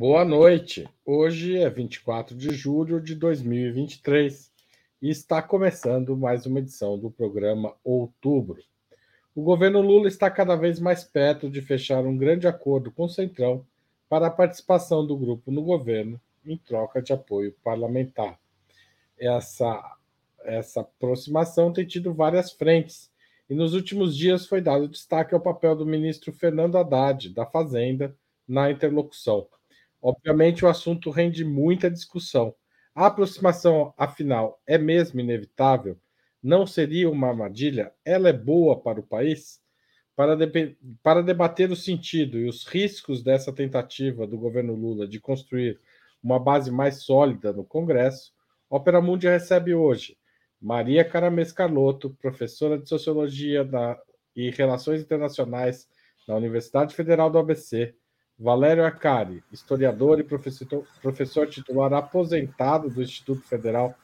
Boa noite. Hoje é 24 de julho de 2023 e está começando mais uma edição do programa Outubro. O governo Lula está cada vez mais perto de fechar um grande acordo com o Centrão para a participação do grupo no governo em troca de apoio parlamentar. Essa, essa aproximação tem tido várias frentes e nos últimos dias foi dado destaque ao papel do ministro Fernando Haddad, da Fazenda, na interlocução. Obviamente, o assunto rende muita discussão. A aproximação, afinal, é mesmo inevitável? Não seria uma armadilha? Ela é boa para o país? Para, de... para debater o sentido e os riscos dessa tentativa do governo Lula de construir uma base mais sólida no Congresso, Opera Mundi recebe hoje Maria Caramês Carlotto, professora de Sociologia da... e Relações Internacionais na Universidade Federal do ABC, Valério Acari, historiador e professor, professor titular aposentado do Instituto Federal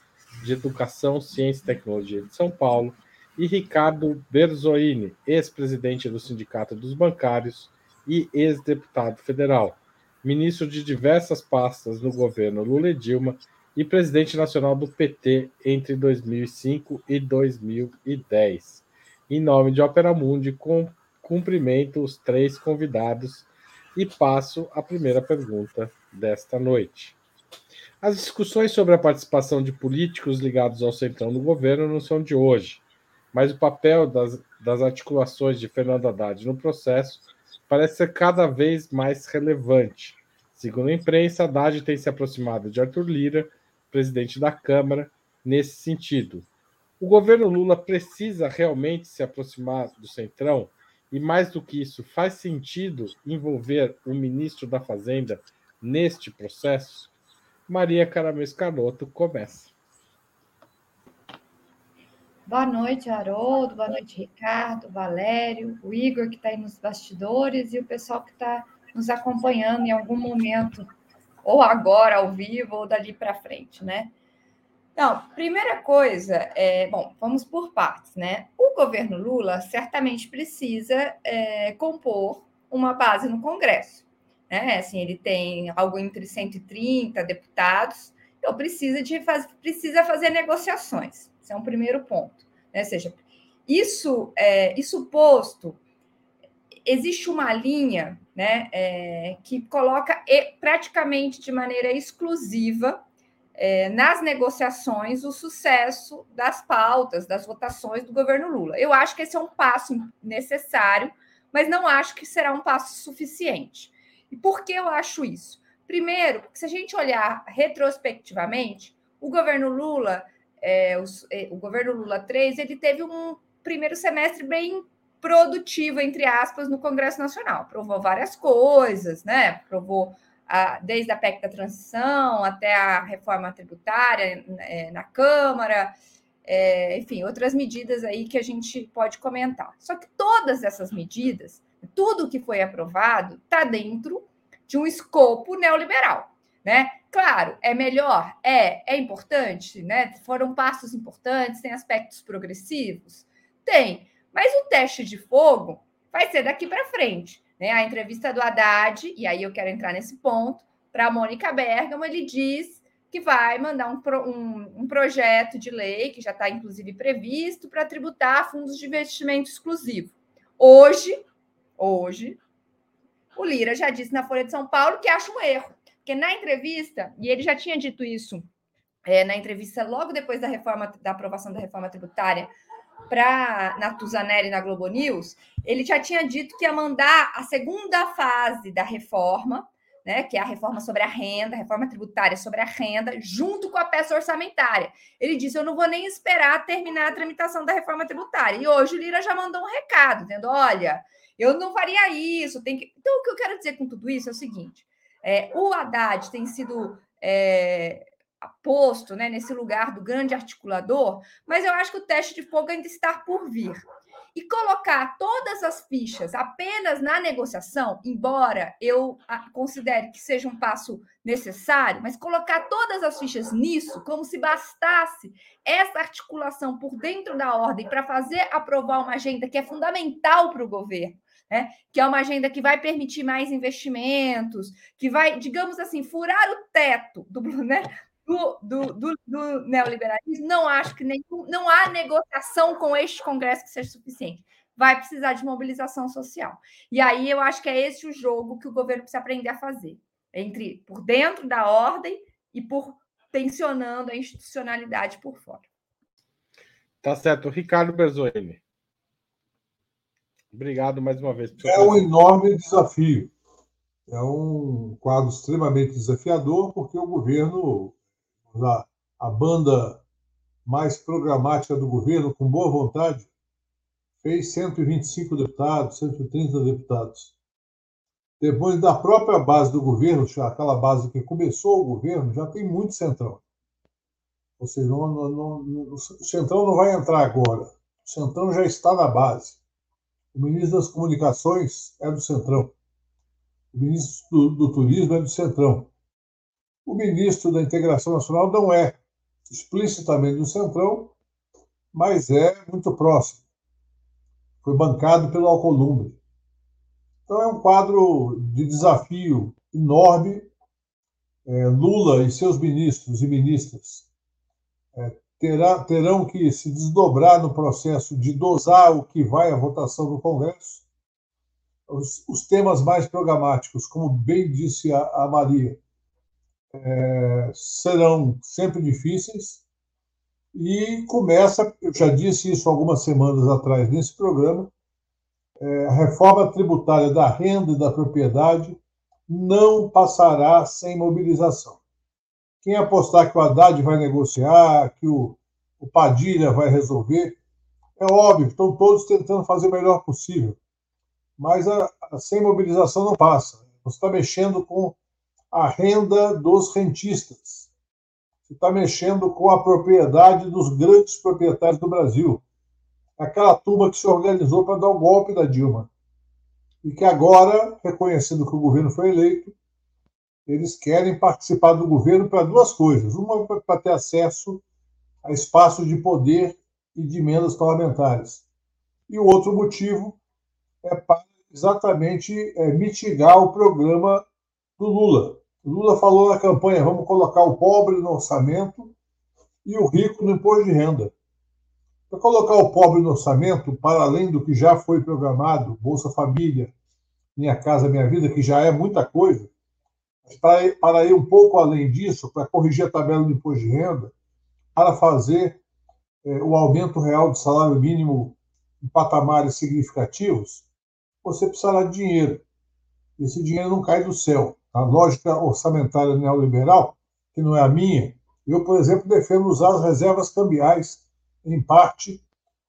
de Educação, Ciência e Tecnologia de São Paulo, e Ricardo Berzoini, ex-presidente do Sindicato dos Bancários e ex-deputado federal, ministro de diversas pastas no governo Lula e Dilma e presidente nacional do PT entre 2005 e 2010. Em nome de Opera Mundi, cumprimento os três convidados e passo à primeira pergunta desta noite. As discussões sobre a participação de políticos ligados ao centrão no governo não são de hoje, mas o papel das, das articulações de Fernando Haddad no processo parece ser cada vez mais relevante. Segundo a imprensa, Haddad tem se aproximado de Arthur Lira, presidente da Câmara, nesse sentido. O governo Lula precisa realmente se aproximar do centrão e mais do que isso, faz sentido envolver o ministro da Fazenda neste processo? Maria Caramês Carlotto começa. Boa noite, Haroldo. Boa noite, Ricardo, Valério, o Igor, que está aí nos bastidores, e o pessoal que está nos acompanhando em algum momento, ou agora, ao vivo, ou dali para frente, né? Então, primeira coisa, é, bom, vamos por partes, né? O governo Lula certamente precisa é, compor uma base no Congresso, né? Assim, ele tem algo entre 130 deputados, então precisa de faz, precisa fazer negociações. Esse é um primeiro ponto, né? Ou seja, isso, é, isso posto, existe uma linha, né, é, que coloca praticamente de maneira exclusiva é, nas negociações o sucesso das pautas, das votações do governo Lula. Eu acho que esse é um passo necessário, mas não acho que será um passo suficiente. E por que eu acho isso? Primeiro, se a gente olhar retrospectivamente, o governo Lula, é, é, o governo Lula 3, ele teve um primeiro semestre bem produtivo, entre aspas, no Congresso Nacional. Provou várias coisas, né? Provou a, desde a PEC da transição até a reforma tributária é, na Câmara, é, enfim, outras medidas aí que a gente pode comentar. Só que todas essas medidas, tudo que foi aprovado, está dentro de um escopo neoliberal. Né? Claro, é melhor, é, é importante, né? Foram passos importantes, tem aspectos progressivos, tem, mas o teste de fogo vai ser daqui para frente. Né? A entrevista do Haddad, e aí eu quero entrar nesse ponto, para a Mônica Bergamo, ele diz que vai mandar um, um, um projeto de lei, que já está inclusive previsto, para tributar fundos de investimento exclusivo. Hoje, hoje, o Lira já disse na Folha de São Paulo que acha um erro, porque na entrevista, e ele já tinha dito isso é, na entrevista logo depois da reforma, da aprovação da reforma tributária para Natuzanelli na Globo News, ele já tinha dito que ia mandar a segunda fase da reforma, né, que é a reforma sobre a renda, a reforma tributária sobre a renda, junto com a peça orçamentária. Ele disse: Eu não vou nem esperar terminar a tramitação da reforma tributária. E hoje o Lira já mandou um recado, dizendo: Olha, eu não faria isso. Tem que... Então, o que eu quero dizer com tudo isso é o seguinte: é, o Haddad tem sido é, posto né, nesse lugar do grande articulador, mas eu acho que o teste de fogo ainda está por vir. E colocar todas as fichas apenas na negociação, embora eu considere que seja um passo necessário, mas colocar todas as fichas nisso, como se bastasse essa articulação por dentro da ordem para fazer aprovar uma agenda que é fundamental para o governo, né? que é uma agenda que vai permitir mais investimentos, que vai, digamos assim, furar o teto do, né? Do, do, do, do neoliberalismo, não acho que nenhum, não há negociação com este Congresso que seja suficiente. Vai precisar de mobilização social. E aí eu acho que é esse o jogo que o governo precisa aprender a fazer. Entre por dentro da ordem e por tensionando a institucionalidade por fora. Tá certo. Ricardo Berzoni. Obrigado mais uma vez. É um enorme desafio. É um quadro extremamente desafiador, porque o governo a, a banda mais programática do governo, com boa vontade, fez 125 deputados, 130 deputados. Depois da própria base do governo, aquela base que começou o governo, já tem muito centrão. Ou seja, não, não, não, o centrão não vai entrar agora. O centrão já está na base. O ministro das Comunicações é do centrão. O ministro do, do Turismo é do centrão. O ministro da Integração Nacional não é explicitamente do Centrão, mas é muito próximo. Foi bancado pelo Alcolumbre. Então é um quadro de desafio enorme. É, Lula e seus ministros e ministras é, terá, terão que se desdobrar no processo de dosar o que vai à votação no Congresso. Os, os temas mais programáticos, como bem disse a, a Maria, é, serão sempre difíceis e começa, eu já disse isso algumas semanas atrás nesse programa, é, a reforma tributária da renda e da propriedade não passará sem mobilização. Quem apostar que o Haddad vai negociar, que o, o Padilha vai resolver, é óbvio, estão todos tentando fazer o melhor possível. Mas a, a sem mobilização não passa. Você está mexendo com a renda dos rentistas. Você está mexendo com a propriedade dos grandes proprietários do Brasil. Aquela turma que se organizou para dar o golpe da Dilma. E que agora, reconhecendo que o governo foi eleito, eles querem participar do governo para duas coisas. Uma, para ter acesso a espaços de poder e de emendas parlamentares. E o outro motivo é para exatamente é, mitigar o programa do Lula. O Lula falou na campanha: vamos colocar o pobre no orçamento e o rico no imposto de renda. Para colocar o pobre no orçamento, para além do que já foi programado, Bolsa Família, Minha Casa Minha Vida, que já é muita coisa, para ir, para ir um pouco além disso, para corrigir a tabela do imposto de renda, para fazer é, o aumento real do salário mínimo em patamares significativos, você precisará de dinheiro. Esse dinheiro não cai do céu a lógica orçamentária neoliberal, que não é a minha, eu, por exemplo, defendo usar as reservas cambiais, em parte,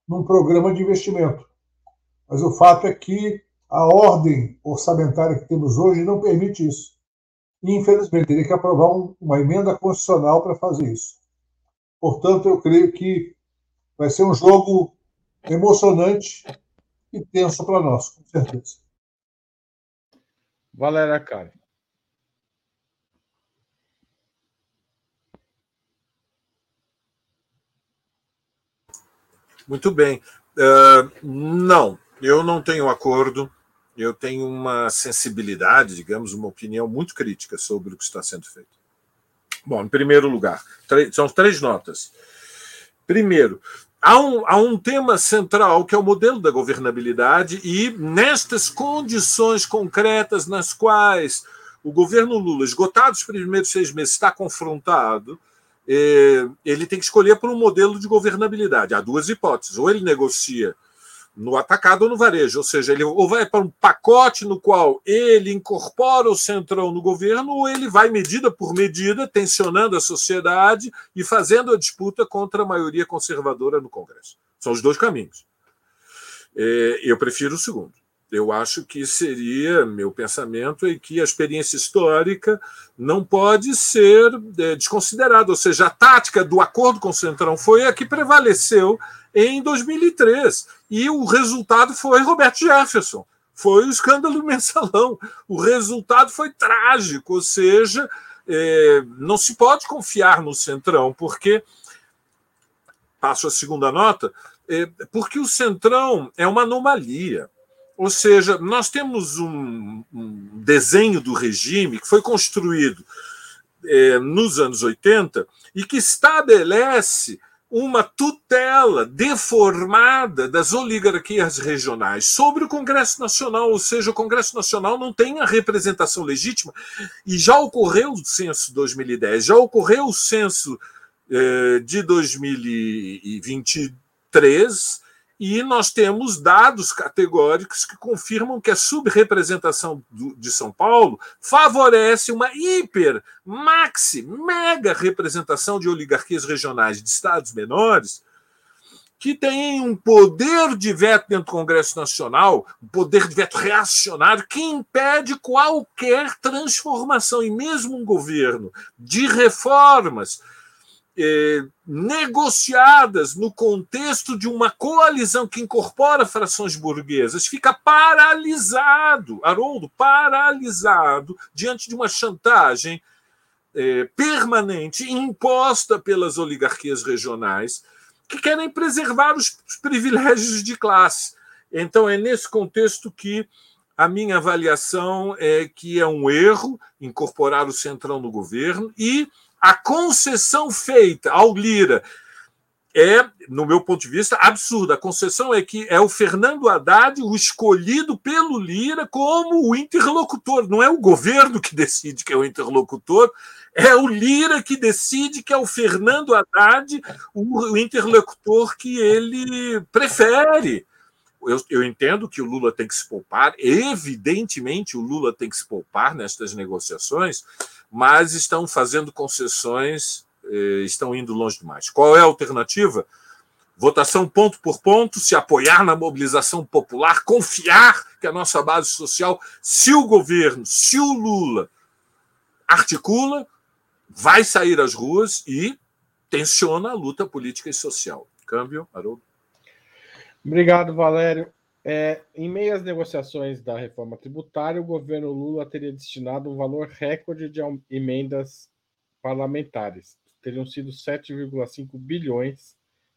num programa de investimento. Mas o fato é que a ordem orçamentária que temos hoje não permite isso. E, infelizmente, teria que aprovar um, uma emenda constitucional para fazer isso. Portanto, eu creio que vai ser um jogo emocionante e tenso para nós, com certeza. Valéria Cari. Muito bem. Uh, não, eu não tenho acordo. Eu tenho uma sensibilidade, digamos, uma opinião muito crítica sobre o que está sendo feito. Bom, em primeiro lugar, são três notas. Primeiro, há um, há um tema central que é o modelo da governabilidade, e nestas condições concretas nas quais o governo Lula, esgotado os primeiros seis meses, está confrontado ele tem que escolher por um modelo de governabilidade. Há duas hipóteses: ou ele negocia no atacado ou no varejo, ou seja, ele ou vai para um pacote no qual ele incorpora o centrão no governo, ou ele vai medida por medida, tensionando a sociedade e fazendo a disputa contra a maioria conservadora no Congresso. São os dois caminhos. É, eu prefiro o segundo. Eu acho que seria, meu pensamento é que a experiência histórica não pode ser é, desconsiderada, ou seja, a tática do acordo com o Centrão foi a que prevaleceu em 2003, e o resultado foi Roberto Jefferson, foi o escândalo mensalão, o resultado foi trágico, ou seja, é, não se pode confiar no Centrão, porque, passo a segunda nota, é, porque o Centrão é uma anomalia. Ou seja, nós temos um, um desenho do regime que foi construído é, nos anos 80 e que estabelece uma tutela deformada das oligarquias regionais sobre o Congresso Nacional, ou seja, o Congresso Nacional não tem a representação legítima, e já ocorreu o censo 2010, já ocorreu o censo eh, de 2023, e nós temos dados categóricos que confirmam que a subrepresentação de São Paulo favorece uma hiper, maxi, mega representação de oligarquias regionais de estados menores que têm um poder de veto dentro do Congresso Nacional, um poder de veto reacionário que impede qualquer transformação e mesmo um governo de reformas eh, negociadas no contexto de uma coalizão que incorpora frações burguesas, fica paralisado, Haroldo, paralisado diante de uma chantagem eh, permanente imposta pelas oligarquias regionais que querem preservar os privilégios de classe. Então, é nesse contexto que a minha avaliação é que é um erro incorporar o centrão no governo e a concessão feita ao Lira é, no meu ponto de vista, absurda. A concessão é que é o Fernando Haddad o escolhido pelo Lira como o interlocutor. Não é o governo que decide que é o interlocutor, é o Lira que decide que é o Fernando Haddad o interlocutor que ele prefere. Eu, eu, entendo que o Lula tem que se poupar, evidentemente o Lula tem que se poupar nestas negociações, mas estão fazendo concessões, eh, estão indo longe demais. Qual é a alternativa? Votação ponto por ponto, se apoiar na mobilização popular, confiar que a nossa base social, se o governo, se o Lula articula, vai sair às ruas e tensiona a luta política e social. Câmbio, Haroldo. Obrigado, Valério. É, em meio às negociações da reforma tributária, o governo Lula teria destinado um valor recorde de emendas parlamentares. Teriam sido 7,5 bilhões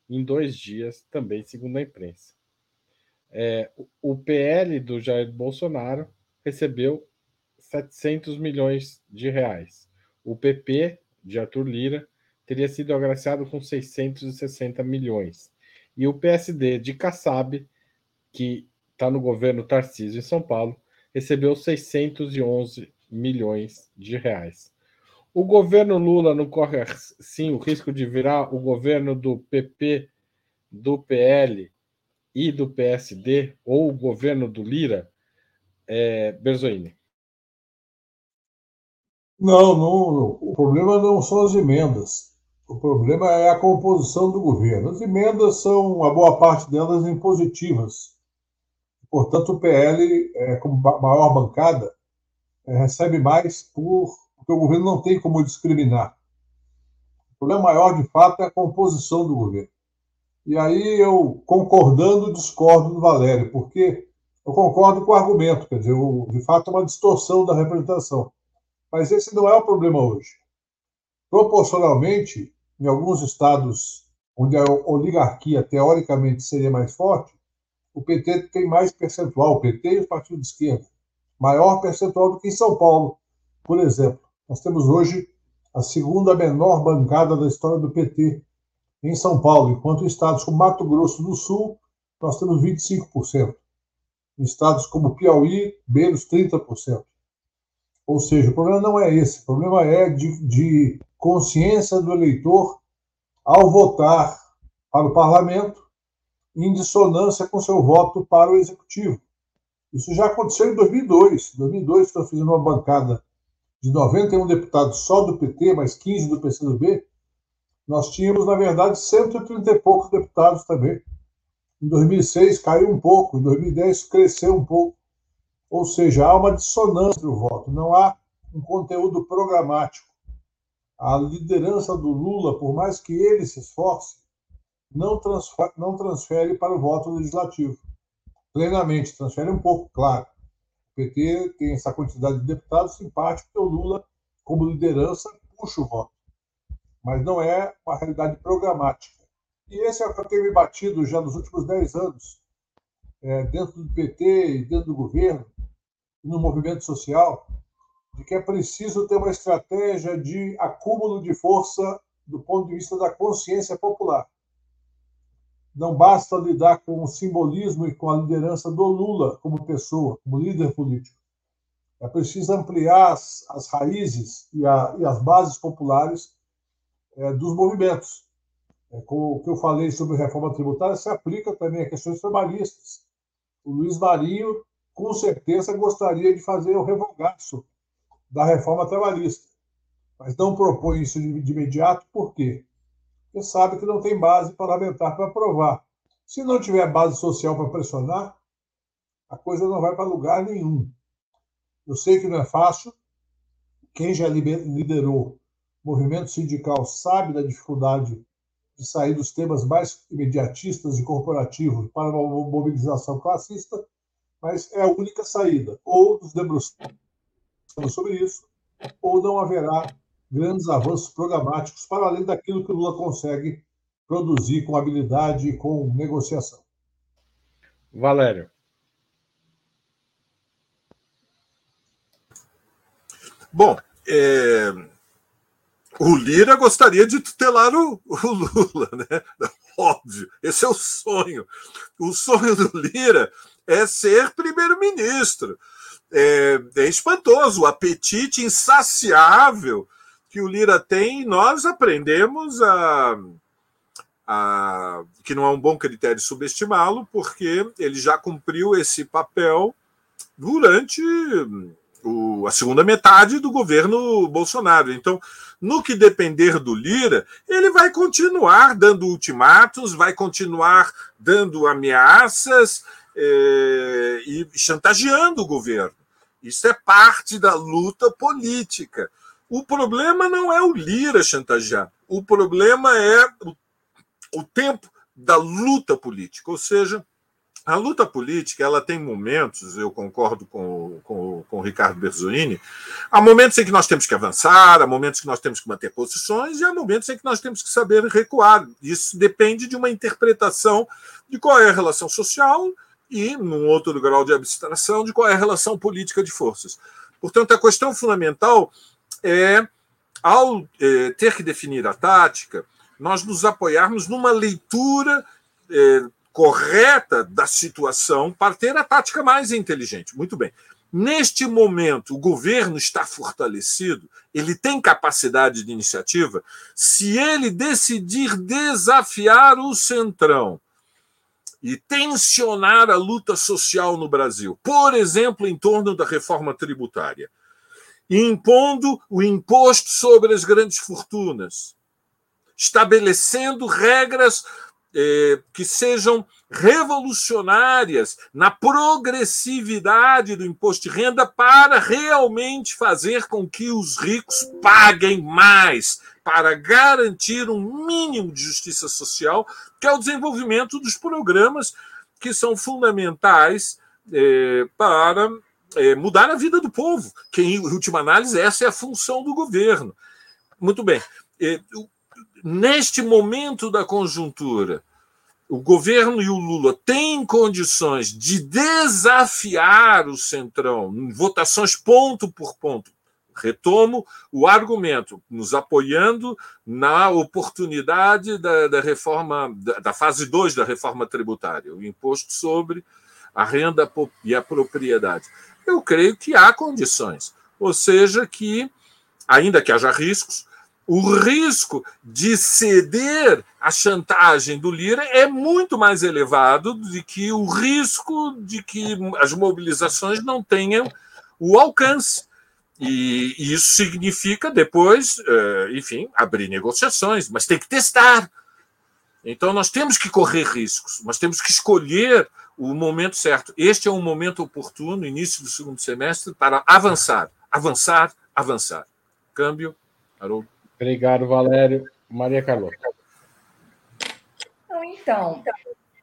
em dois dias, também segundo a imprensa. É, o PL do Jair Bolsonaro recebeu 700 milhões de reais. O PP de Arthur Lira teria sido agraciado com 660 milhões. E o PSD de Kassab que está no governo Tarcísio em São Paulo, recebeu 611 milhões de reais. O governo Lula não corre, sim, o risco de virar o governo do PP, do PL e do PSD, ou o governo do Lira? É, Berzoini. Não, não, o problema não são as emendas. O problema é a composição do governo. As emendas são, a boa parte delas, impositivas Portanto, o PL, é, como maior bancada, é, recebe mais por, porque o governo não tem como discriminar. O problema maior, de fato, é a composição do governo. E aí eu, concordando, discordo do Valério, porque eu concordo com o argumento, quer dizer, de fato é uma distorção da representação. Mas esse não é o problema hoje. Proporcionalmente, em alguns estados onde a oligarquia teoricamente seria mais forte, o PT tem mais percentual, o PT e os partidos de esquerda, maior percentual do que em São Paulo, por exemplo. Nós temos hoje a segunda menor bancada da história do PT em São Paulo, enquanto estados como Mato Grosso do Sul, nós temos 25%. Em estados como Piauí, menos 30%. Ou seja, o problema não é esse, o problema é de, de consciência do eleitor ao votar para o parlamento em dissonância com seu voto para o executivo. Isso já aconteceu em 2002. Em 2002, quando eu fiz uma bancada de 91 deputados só do PT, mais 15 do PCdoB, nós tínhamos, na verdade, 130 e poucos deputados também. Em 2006 caiu um pouco, em 2010 cresceu um pouco. Ou seja, há uma dissonância no voto, não há um conteúdo programático. A liderança do Lula, por mais que ele se esforce, não transfere, não transfere para o voto legislativo. Plenamente, transfere um pouco, claro. O PT tem essa quantidade de deputados simpáticos que o Lula, como liderança, puxa o voto. Mas não é uma realidade programática. E esse é o que eu tenho me batido já nos últimos dez anos, é, dentro do PT e dentro do governo, e no movimento social, de que é preciso ter uma estratégia de acúmulo de força do ponto de vista da consciência popular. Não basta lidar com o simbolismo e com a liderança do Lula como pessoa, como líder político. É preciso ampliar as, as raízes e, a, e, as bases populares é, dos movimentos. É, com o que eu falei sobre reforma tributária se aplica também a questões trabalhistas. O Luiz Marinho, com certeza, gostaria de fazer o revogaço da reforma trabalhista, mas não propõe isso de, de imediato, por quê? Porque sabe que não tem base parlamentar para aprovar. Se não tiver base social para pressionar, a coisa não vai para lugar nenhum. Eu sei que não é fácil. Quem já liderou movimento sindical sabe da dificuldade de sair dos temas mais imediatistas e corporativos para uma mobilização classista, mas é a única saída. Ou nos debruçamos sobre isso, ou não haverá grandes avanços programáticos para além daquilo que o Lula consegue produzir com habilidade e com negociação. Valério. Bom, é... o Lira gostaria de tutelar o, o Lula, né? Óbvio, esse é o sonho. O sonho do Lira é ser primeiro-ministro é, é espantoso, o apetite insaciável que o Lira tem, nós aprendemos a, a, que não é um bom critério subestimá-lo, porque ele já cumpriu esse papel durante o, a segunda metade do governo Bolsonaro. Então, no que depender do Lira, ele vai continuar dando ultimatos, vai continuar dando ameaças é, e chantageando o governo. Isso é parte da luta política. O problema não é o Lira chantagear, o problema é o, o tempo da luta política, ou seja, a luta política ela tem momentos, eu concordo com, com, com o Ricardo Berzolini, há momentos em que nós temos que avançar, há momentos que nós temos que manter posições e há momentos em que nós temos que saber recuar. Isso depende de uma interpretação de qual é a relação social e, num outro grau de abstração, de qual é a relação política de forças. Portanto, a questão fundamental é, ao é, ter que definir a tática, nós nos apoiarmos numa leitura é, correta da situação para ter a tática mais inteligente. Muito bem. Neste momento, o governo está fortalecido, ele tem capacidade de iniciativa. Se ele decidir desafiar o Centrão, e tensionar a luta social no Brasil, por exemplo, em torno da reforma tributária, impondo o imposto sobre as grandes fortunas, estabelecendo regras eh, que sejam revolucionárias na progressividade do imposto de renda para realmente fazer com que os ricos paguem mais, para garantir um mínimo de justiça social, que é o desenvolvimento dos programas que são fundamentais eh, para eh, mudar a vida do povo, que, em última análise, essa é a função do governo. Muito bem. Eh, neste momento da conjuntura, o governo e o Lula têm condições de desafiar o Centrão em votações ponto por ponto. Retomo o argumento, nos apoiando na oportunidade da, da reforma, da, da fase 2 da reforma tributária, o imposto sobre a renda e a propriedade. Eu creio que há condições, ou seja, que, ainda que haja riscos, o risco de ceder à chantagem do Lira é muito mais elevado do que o risco de que as mobilizações não tenham o alcance. E isso significa depois, eh, enfim, abrir negociações, mas tem que testar. Então nós temos que correr riscos, nós temos que escolher o momento certo. Este é um momento oportuno, início do segundo semestre, para avançar, avançar, avançar. Câmbio, Haroldo. Obrigado, Valério. Maria Carlota. Então,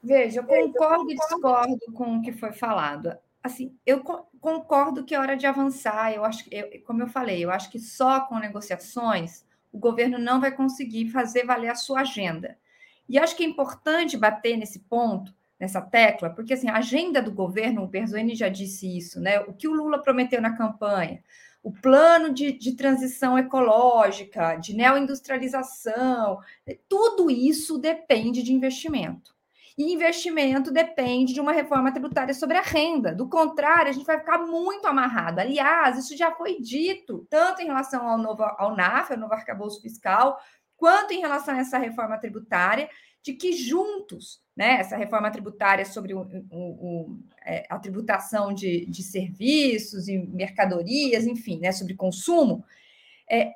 veja, eu concordo e discordo com o que foi falado. Assim, eu concordo que é hora de avançar. Eu acho, eu, como eu falei, eu acho que só com negociações o governo não vai conseguir fazer valer a sua agenda. E acho que é importante bater nesse ponto, nessa tecla, porque assim, a agenda do governo, o Berzoni já disse isso, né? O que o Lula prometeu na campanha, o plano de, de transição ecológica, de neoindustrialização, tudo isso depende de investimento. E investimento depende de uma reforma tributária sobre a renda. Do contrário, a gente vai ficar muito amarrado. Aliás, isso já foi dito, tanto em relação ao novo ao NAF, ao novo arcabouço fiscal, quanto em relação a essa reforma tributária, de que juntos, né, essa reforma tributária sobre o, o, o, é, a tributação de, de, serviços e mercadorias, enfim, né, sobre consumo, é,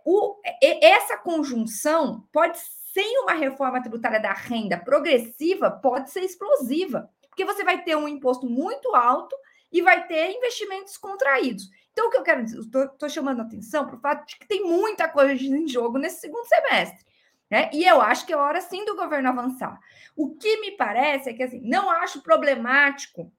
essa conjunção pode, sem uma reforma tributária da renda progressiva, pode ser explosiva, porque você vai ter um imposto muito alto e vai ter investimentos contraídos. Então, o que eu quero dizer, estou chamando a atenção para o fato de que tem muita coisa em jogo nesse segundo semestre. Né? E eu acho que é hora sim do governo avançar. O que me parece é que assim, não acho problemático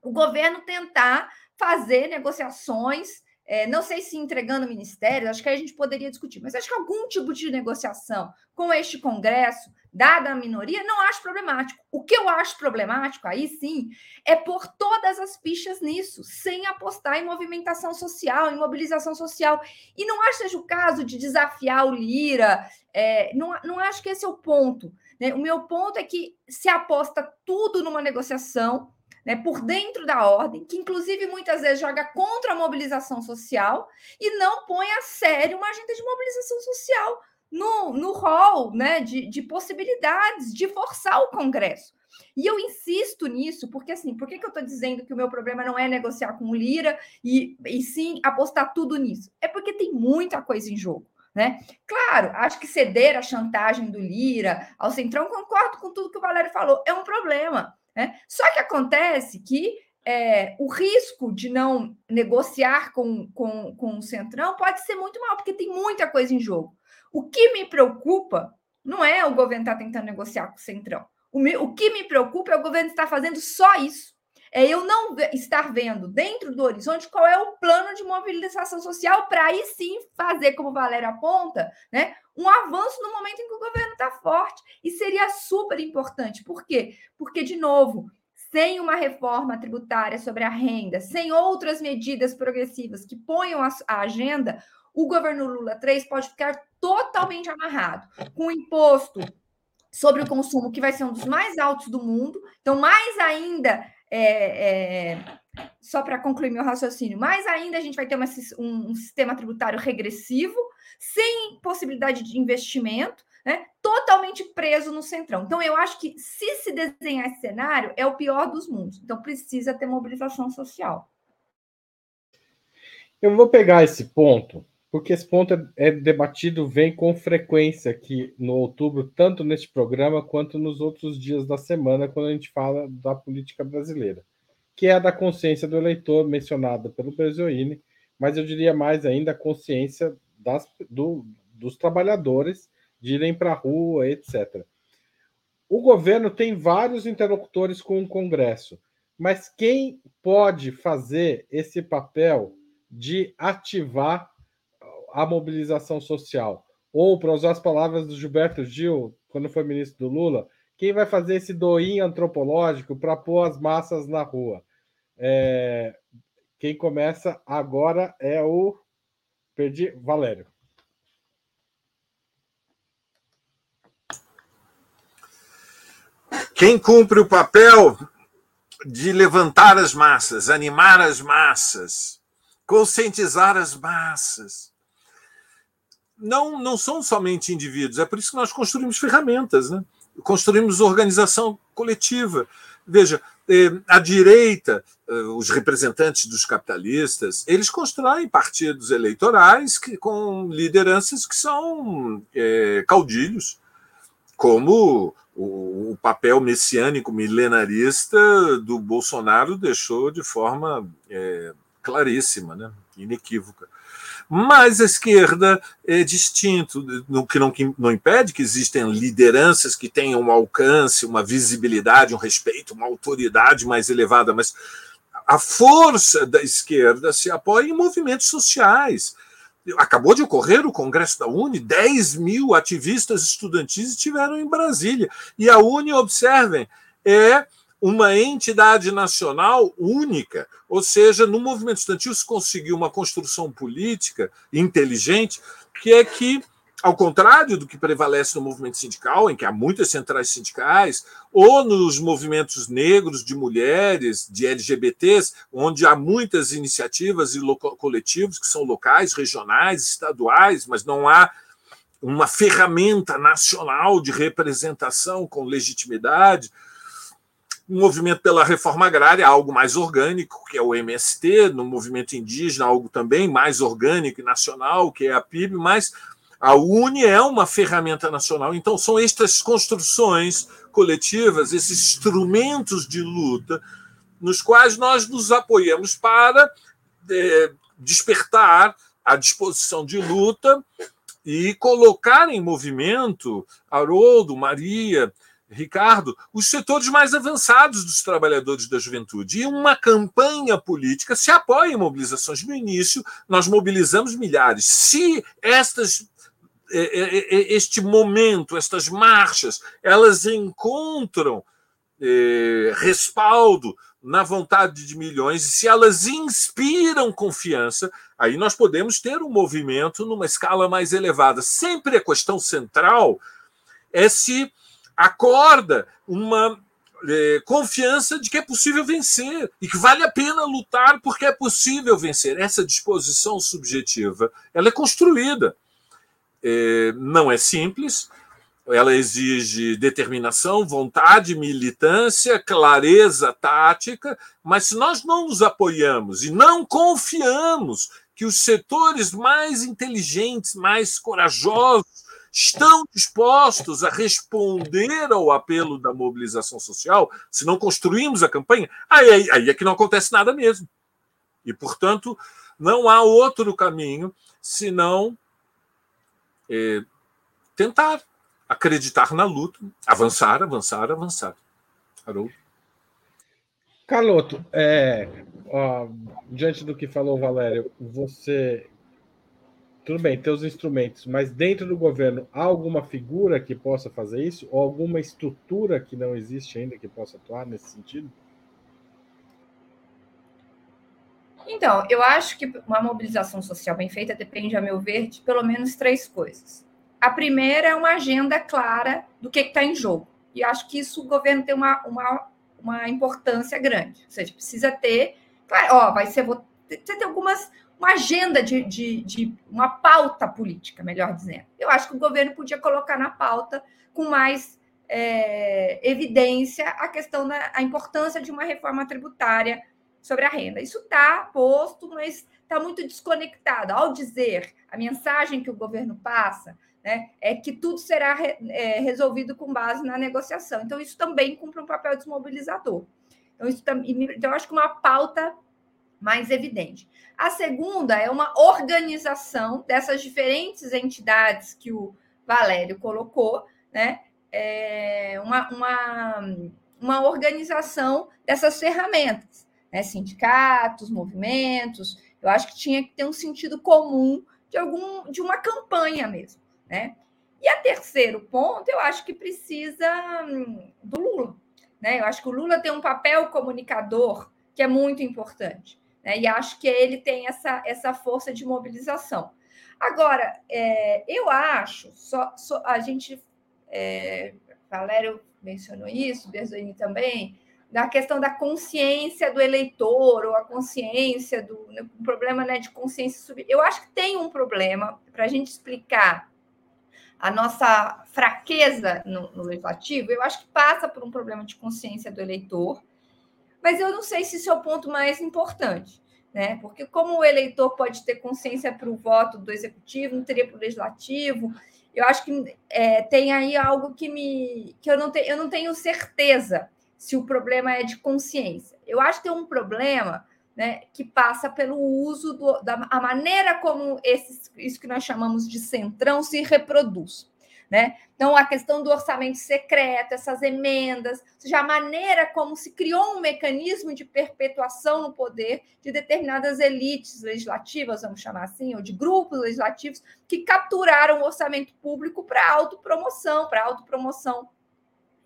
o governo tentar fazer negociações, é, não sei se entregando ministérios, acho que a gente poderia discutir, mas acho que algum tipo de negociação com este Congresso, dada a minoria, não acho problemático. O que eu acho problemático, aí sim, é pôr todas as fichas nisso, sem apostar em movimentação social, em mobilização social. E não acho que seja o caso de desafiar o Lira, é, não, não acho que esse é o ponto. Né? O meu ponto é que se aposta tudo numa negociação, né, por dentro da ordem, que inclusive muitas vezes joga contra a mobilização social e não põe a sério uma agenda de mobilização social no, no hall né, de, de possibilidades de forçar o Congresso. E eu insisto nisso, porque assim, por que, que eu estou dizendo que o meu problema não é negociar com o Lira e, e sim apostar tudo nisso? É porque tem muita coisa em jogo. Né? Claro, acho que ceder à chantagem do Lira, ao Centrão, concordo com tudo que o Valério falou, é um problema. Né? Só que acontece que é, o risco de não negociar com, com, com o Centrão pode ser muito mal, porque tem muita coisa em jogo. O que me preocupa não é o governo estar tá tentando negociar com o Centrão. O, me, o que me preocupa é o governo estar fazendo só isso. É eu não estar vendo dentro do horizonte qual é o plano de mobilização social para aí sim fazer, como o Valério aponta, né, um avanço no momento em que o governo está forte. E seria super importante. Por quê? Porque, de novo, sem uma reforma tributária sobre a renda, sem outras medidas progressivas que ponham a, a agenda, o governo Lula 3 pode ficar totalmente amarrado com o imposto sobre o consumo, que vai ser um dos mais altos do mundo. Então, mais ainda, é, é, só para concluir meu raciocínio, mais ainda a gente vai ter uma, um, um, sistema tributário regressivo, sem possibilidade de investimento, né, totalmente preso no centrão. Então, eu acho que se se desenhar esse cenário, é o pior dos mundos. Então, precisa ter mobilização social. Eu vou pegar esse ponto porque esse ponto é, é, debatido, vem com frequência aqui no outubro, tanto neste programa quanto nos outros dias da semana, quando a gente fala da política brasileira, que é a da consciência do eleitor, mencionada pelo Berzoini, mas eu diria mais ainda a consciência das, do, dos trabalhadores de irem para a rua, etc. O governo tem vários interlocutores com o Congresso, mas quem pode fazer esse papel de ativar a mobilização social. Ou, para usar as palavras do Gilberto Gil, quando foi ministro do Lula, quem vai fazer esse doinho antropológico para pôr as massas na rua? É... Quem começa agora é o. Perdi. Valério. Quem cumpre o papel de levantar as massas, animar as massas, conscientizar as massas, não, não são somente indivíduos, é por isso que nós construímos ferramentas, né? construímos organização coletiva. Veja, a direita, eh, os representantes dos capitalistas, eles constroem partidos eleitorais que, com lideranças que são é, caudilhos, como o, o, papel messiânico milenarista do Bolsonaro deixou de forma claríssima, né? inequívoca. Mas a esquerda é distinto, no que não, que não impede que existem lideranças que tenham um alcance, uma visibilidade, um respeito, uma autoridade mais elevada, mas a força da esquerda se apoia em movimentos sociais. Acabou de ocorrer o Congresso da Uni, 10 mil ativistas estudantis estiveram em Brasília. E a Uni, observem, é uma entidade nacional única, ou seja, no movimento estudantil se conseguiu uma construção política inteligente, que é que, ao contrário do que prevalece no movimento sindical, em que há muitas centrais sindicais, ou nos movimentos negros de mulheres, de LGBTs, onde há muitas iniciativas e coletivos que são locais, regionais, estaduais, mas não há uma ferramenta nacional de representação com legitimidade um movimento pela reforma agrária, algo mais orgânico, que é o MST, no movimento indígena, algo também mais orgânico e nacional, que é a PIB, mas a UNE é uma ferramenta nacional. Então, são estas construções coletivas, esses instrumentos de luta, nos quais nós nos apoiamos para é, despertar a disposição de luta e colocar em movimento Haroldo, Maria, Ricardo, os setores mais avançados dos trabalhadores da juventude. E uma campanha política se apoia em mobilizações. No início, nós mobilizamos milhares. Se estas é, é, é, este momento, estas marchas, elas encontram respaldo na vontade de milhões, e se elas inspiram confiança, aí nós podemos ter um movimento numa escala mais elevada. Sempre a questão central é se acorda uma é, confiança de que é possível vencer e que vale a pena lutar porque é possível vencer. Essa disposição subjetiva ela é construída. É, não é simples, ela exige determinação, vontade, militância, clareza tática, mas se nós não nos apoiamos e não confiamos que os setores mais inteligentes, mais corajosos, estão dispostos a responder ao apelo da mobilização social, se não construímos a campanha, aí, aí é que não acontece nada mesmo. E, portanto, não há outro caminho senão é, tentar acreditar na luta, avançar, avançar, avançar. Haroldo? Carloto, é, ó, diante do que falou o Valério, você tudo bem, tem os instrumentos, mas dentro do governo há alguma figura que possa fazer isso? Ou alguma estrutura que não existe ainda que possa atuar nesse sentido? Então, eu acho que uma mobilização social bem feita depende, a meu ver, de pelo menos três coisas. A primeira é uma agenda clara do que está em jogo. E acho que isso o governo tem uma, uma, uma importância grande. Ou seja, precisa ter. Claro, ó, vai ser. Você tem algumas uma agenda de, de, de, uma pauta política, melhor dizendo. Eu acho que o governo podia colocar na pauta com mais é, evidência a questão da a importância de uma reforma tributária sobre a renda. Isso está posto, mas está muito desconectado. Ao dizer a mensagem que o governo passa né, é que tudo será re, é, resolvido com base na negociação. Então, isso também cumpre um papel desmobilizador. Então, isso, então, eu acho que uma pauta mais evidente. A segunda é uma organização dessas diferentes entidades que o Valério colocou, né? É uma, uma, uma organização dessas ferramentas, né? sindicatos, movimentos. Eu acho que tinha que ter um sentido comum de algum de uma campanha mesmo, né? E a terceiro ponto, eu acho que precisa hum, do Lula, né? Eu acho que o Lula tem um papel comunicador que é muito importante. Né? E acho que ele tem essa, essa força de mobilização. Agora, é, eu acho, só, só a gente, é, Valério mencionou isso, Berzoni também, da questão da consciência do eleitor, ou a consciência do né, um problema né, de consciência. Sub... Eu acho que tem um problema para a gente explicar a nossa fraqueza no, no, legislativo, eu acho que passa por um problema de consciência do eleitor, mas eu não sei se isso é o ponto mais importante, né? Porque como o eleitor pode ter consciência para o voto do executivo, não teria para o legislativo. eu acho que é, tem aí algo que me que eu não, te, eu não tenho certeza se o problema é de consciência. Eu acho que tem um problema né, que passa pelo uso do, da a maneira como esses, isso que nós chamamos de centrão se reproduz. Né? Então, a questão do orçamento secreto, essas emendas, ou seja, a maneira como se criou um mecanismo de perpetuação no poder de determinadas elites legislativas, vamos chamar assim, ou de grupos legislativos, que capturaram o orçamento público para autopromoção, para autopromoção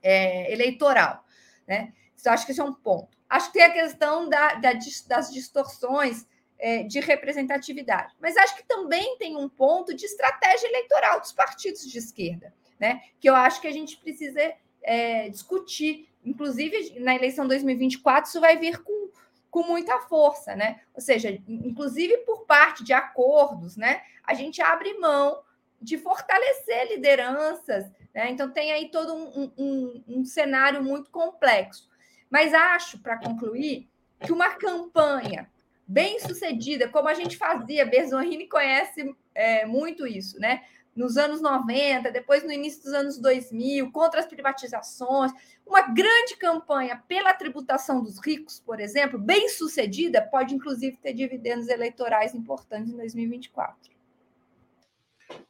é, eleitoral. Né? Então, acho que esse é um ponto. Acho que tem a questão da, da, das distorções é, de representatividade. Mas acho que também tem um ponto de estratégia eleitoral dos partidos de esquerda, né? Que eu acho que a gente precisa é, discutir. Inclusive, na eleição 2024, isso vai vir com, com muita força, né? Ou seja, inclusive por parte de acordos, né? A gente abre mão de fortalecer lideranças, né? Então tem aí todo um, um, um cenário muito complexo. Mas acho, para concluir, que uma campanha bem sucedida, como a gente fazia, Berzonrini conhece é, muito isso, né? Nos anos 90, depois no início dos anos 2000, contra as privatizações, uma grande campanha pela tributação dos ricos, por exemplo, bem sucedida, pode inclusive ter dividendos eleitorais importantes em 2024.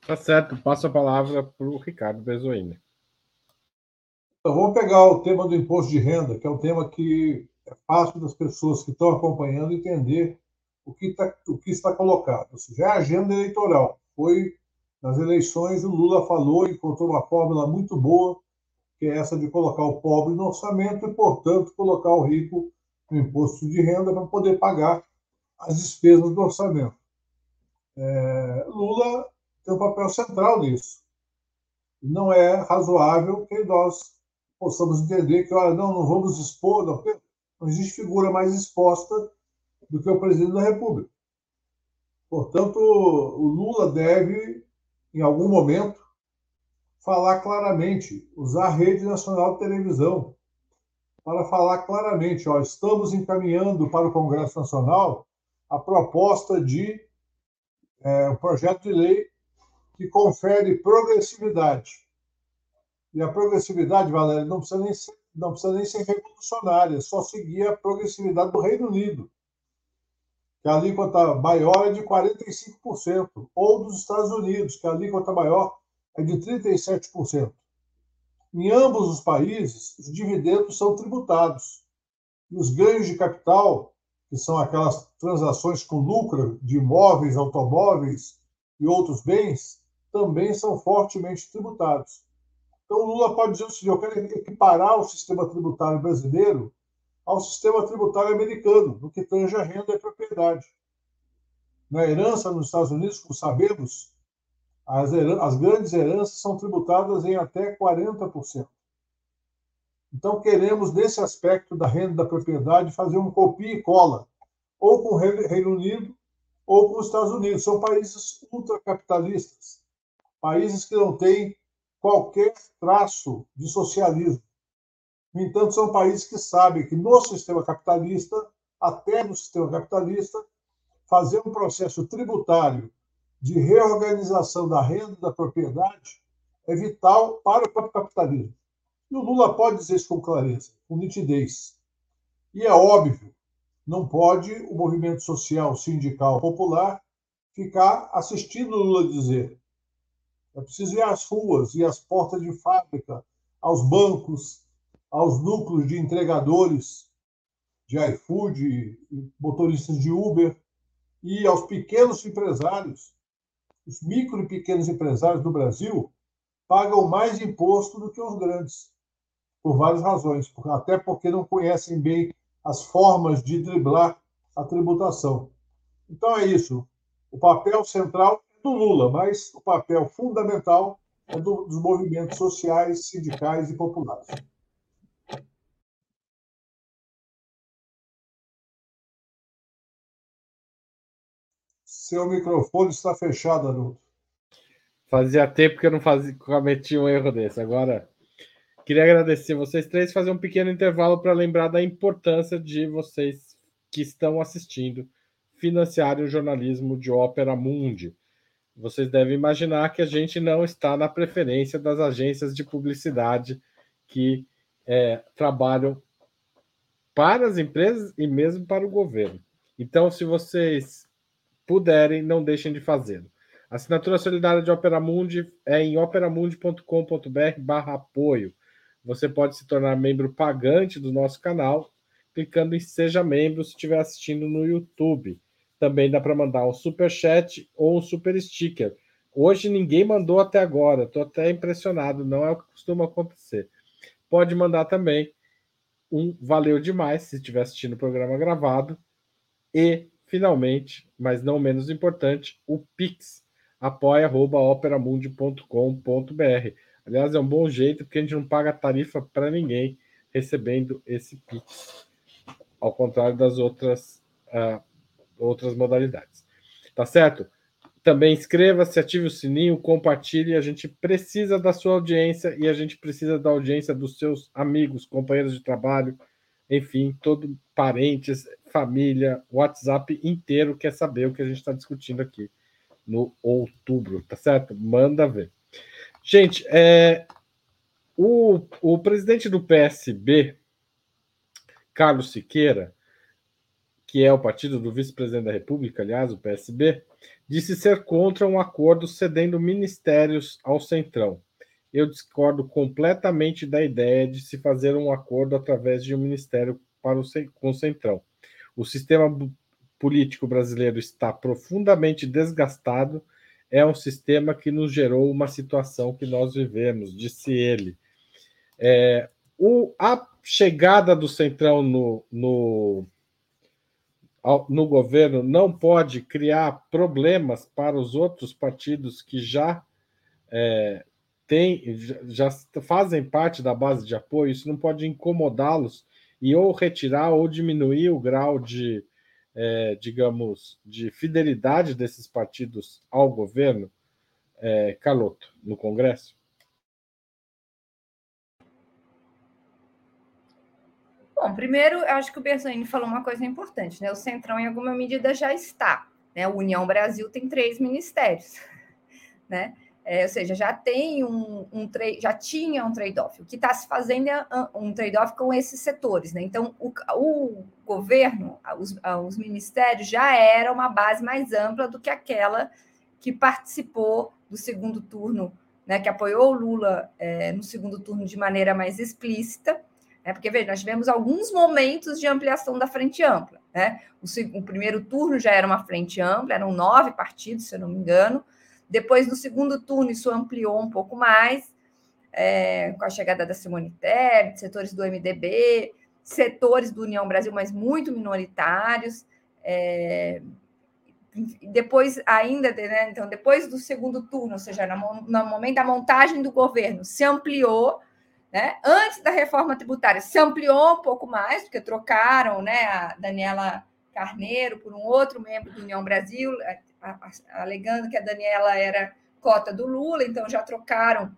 Tá certo, passo a palavra para o Ricardo Bezoini. Então, vamos pegar o tema do imposto de renda, que é um tema que é fácil das pessoas que estão acompanhando entender o que, tá, o que está colocado. Ou seja, é a agenda eleitoral. Foi nas eleições, o Lula falou, encontrou uma fórmula muito boa, que é essa de colocar o pobre no orçamento e, portanto, colocar o rico no imposto de renda para poder pagar as despesas do orçamento. É, Lula tem um papel central nisso. Não é razoável que nós possamos entender que, olha, não, não vamos expor, não, não existe figura mais exposta do que o presidente da República. Portanto, o Lula deve, em algum momento, falar claramente, usar a rede nacional de televisão para falar claramente, ó, estamos encaminhando para o Congresso Nacional a proposta de é, um projeto de lei que confere progressividade. E a progressividade, Valéria, não precisa nem ser não precisa nem ser revolucionária, só seguir a progressividade do Reino Unido, que a alíquota maior é de 45%, ou dos Estados Unidos, que a alíquota maior é de 37%. Em ambos os países, os dividendos são tributados. E os ganhos de capital, que são aquelas transações com lucro de imóveis, automóveis e outros bens, também são fortemente tributados. Então, o Lula pode dizer o seguinte: eu quero equiparar o sistema tributário brasileiro ao sistema tributário americano, no que tange a renda e a propriedade. Na herança nos Estados Unidos, como sabemos, as, as grandes heranças são tributadas em até 40%. Então, queremos, nesse aspecto da renda da propriedade, fazer um copia e cola, ou com o Reino Unido, ou com os Estados Unidos. São países ultracapitalistas, países que não têm qualquer traço de socialismo. No entanto, são países que sabem que no sistema capitalista, até no sistema capitalista, fazer um processo tributário de reorganização da renda e da propriedade é vital para o próprio capitalismo. E o Lula pode dizer isso com clareza, com nitidez. E é óbvio, não pode o movimento social, sindical, popular ficar assistindo o Lula dizer é preciso ir às ruas e às portas de fábrica, aos bancos, aos núcleos de entregadores de iFood, motoristas de Uber e aos pequenos empresários. Os micro e pequenos empresários do Brasil pagam mais imposto do que os grandes, por várias razões, até porque não conhecem bem as formas de driblar a tributação. Então é isso. O papel central do Lula, mas o papel fundamental é do, dos movimentos sociais, sindicais e populares. Seu microfone está fechado, Haroldo. Fazia tempo que eu não fazia, cometi um erro desse. Agora, queria agradecer vocês três, fazer um pequeno intervalo para lembrar da importância de vocês que estão assistindo financiarem o jornalismo de Ópera Mundi vocês devem imaginar que a gente não está na preferência das agências de publicidade que é, trabalham para as empresas e mesmo para o governo. Então, se vocês puderem, não deixem de fazê-lo. A assinatura solidária de Operamundi é em operamundi.com.br barra apoio. Você pode se tornar membro pagante do nosso canal clicando em Seja Membro se estiver assistindo no YouTube. Também dá para mandar um super chat ou um super sticker. Hoje ninguém mandou até agora, estou até impressionado, não é o que costuma acontecer. Pode mandar também um valeu demais se estiver assistindo o programa gravado. E, finalmente, mas não menos importante, o Pix, apoia.operamundi.com.br. Aliás, é um bom jeito, porque a gente não paga tarifa para ninguém recebendo esse Pix, ao contrário das outras, uh, outras modalidades. Tá certo? Também inscreva-se, ative o sininho, compartilhe. A gente precisa da sua audiência e a gente precisa da audiência dos seus amigos, companheiros de trabalho, enfim, todo parentes, família, WhatsApp inteiro quer saber o que a gente está discutindo aqui no outubro, tá certo? Manda ver. Gente, é, o, o presidente do PSB, Carlos Siqueira, que é o partido do vice-presidente da República, aliás, o PSB, disse ser contra um acordo cedendo ministérios ao Centrão. Eu discordo completamente da ideia de se fazer um acordo através de um ministério para o, com o Centrão. O sistema político brasileiro está profundamente desgastado. É um sistema que nos gerou uma situação que nós vivemos, disse ele. É, o, a chegada do Centrão no, no no governo não pode criar problemas para os outros partidos que já é, tem, já fazem parte da base de apoio, isso não pode incomodá-los e ou retirar ou diminuir o grau de, é, digamos, de fidelidade desses partidos ao governo, é, Caloto, no Congresso? Bom, primeiro, eu acho que o Berzani falou uma coisa importante, né? O Centrão, em alguma medida, já está. Né? A União Brasil tem três ministérios, né? É, ou seja, já tem um, um já tinha um trade-off. O que está se fazendo é um trade-off com esses setores, né? Então, o, o governo, os, os ministérios já era uma base mais ampla do que aquela que participou do segundo turno, né? Que apoiou o Lula é, no segundo turno de maneira mais explícita né? Porque, veja, nós tivemos alguns momentos de ampliação da frente ampla. Né? O, o, primeiro turno já era uma frente ampla, eram nove partidos, se eu não me engano. Depois, no segundo turno, isso ampliou um pouco mais, é, com a chegada da Simone Tebet, setores do MDB, setores do União Brasil, mas muito minoritários. É, depois ainda, né, então, depois do segundo turno, ou seja, no, no momento da montagem do governo, se ampliou né? Antes da reforma tributária, se ampliou um pouco mais, porque trocaram né, a Daniela Carneiro por um outro membro do União Brasil, alegando que a Daniela era cota do Lula, então já trocaram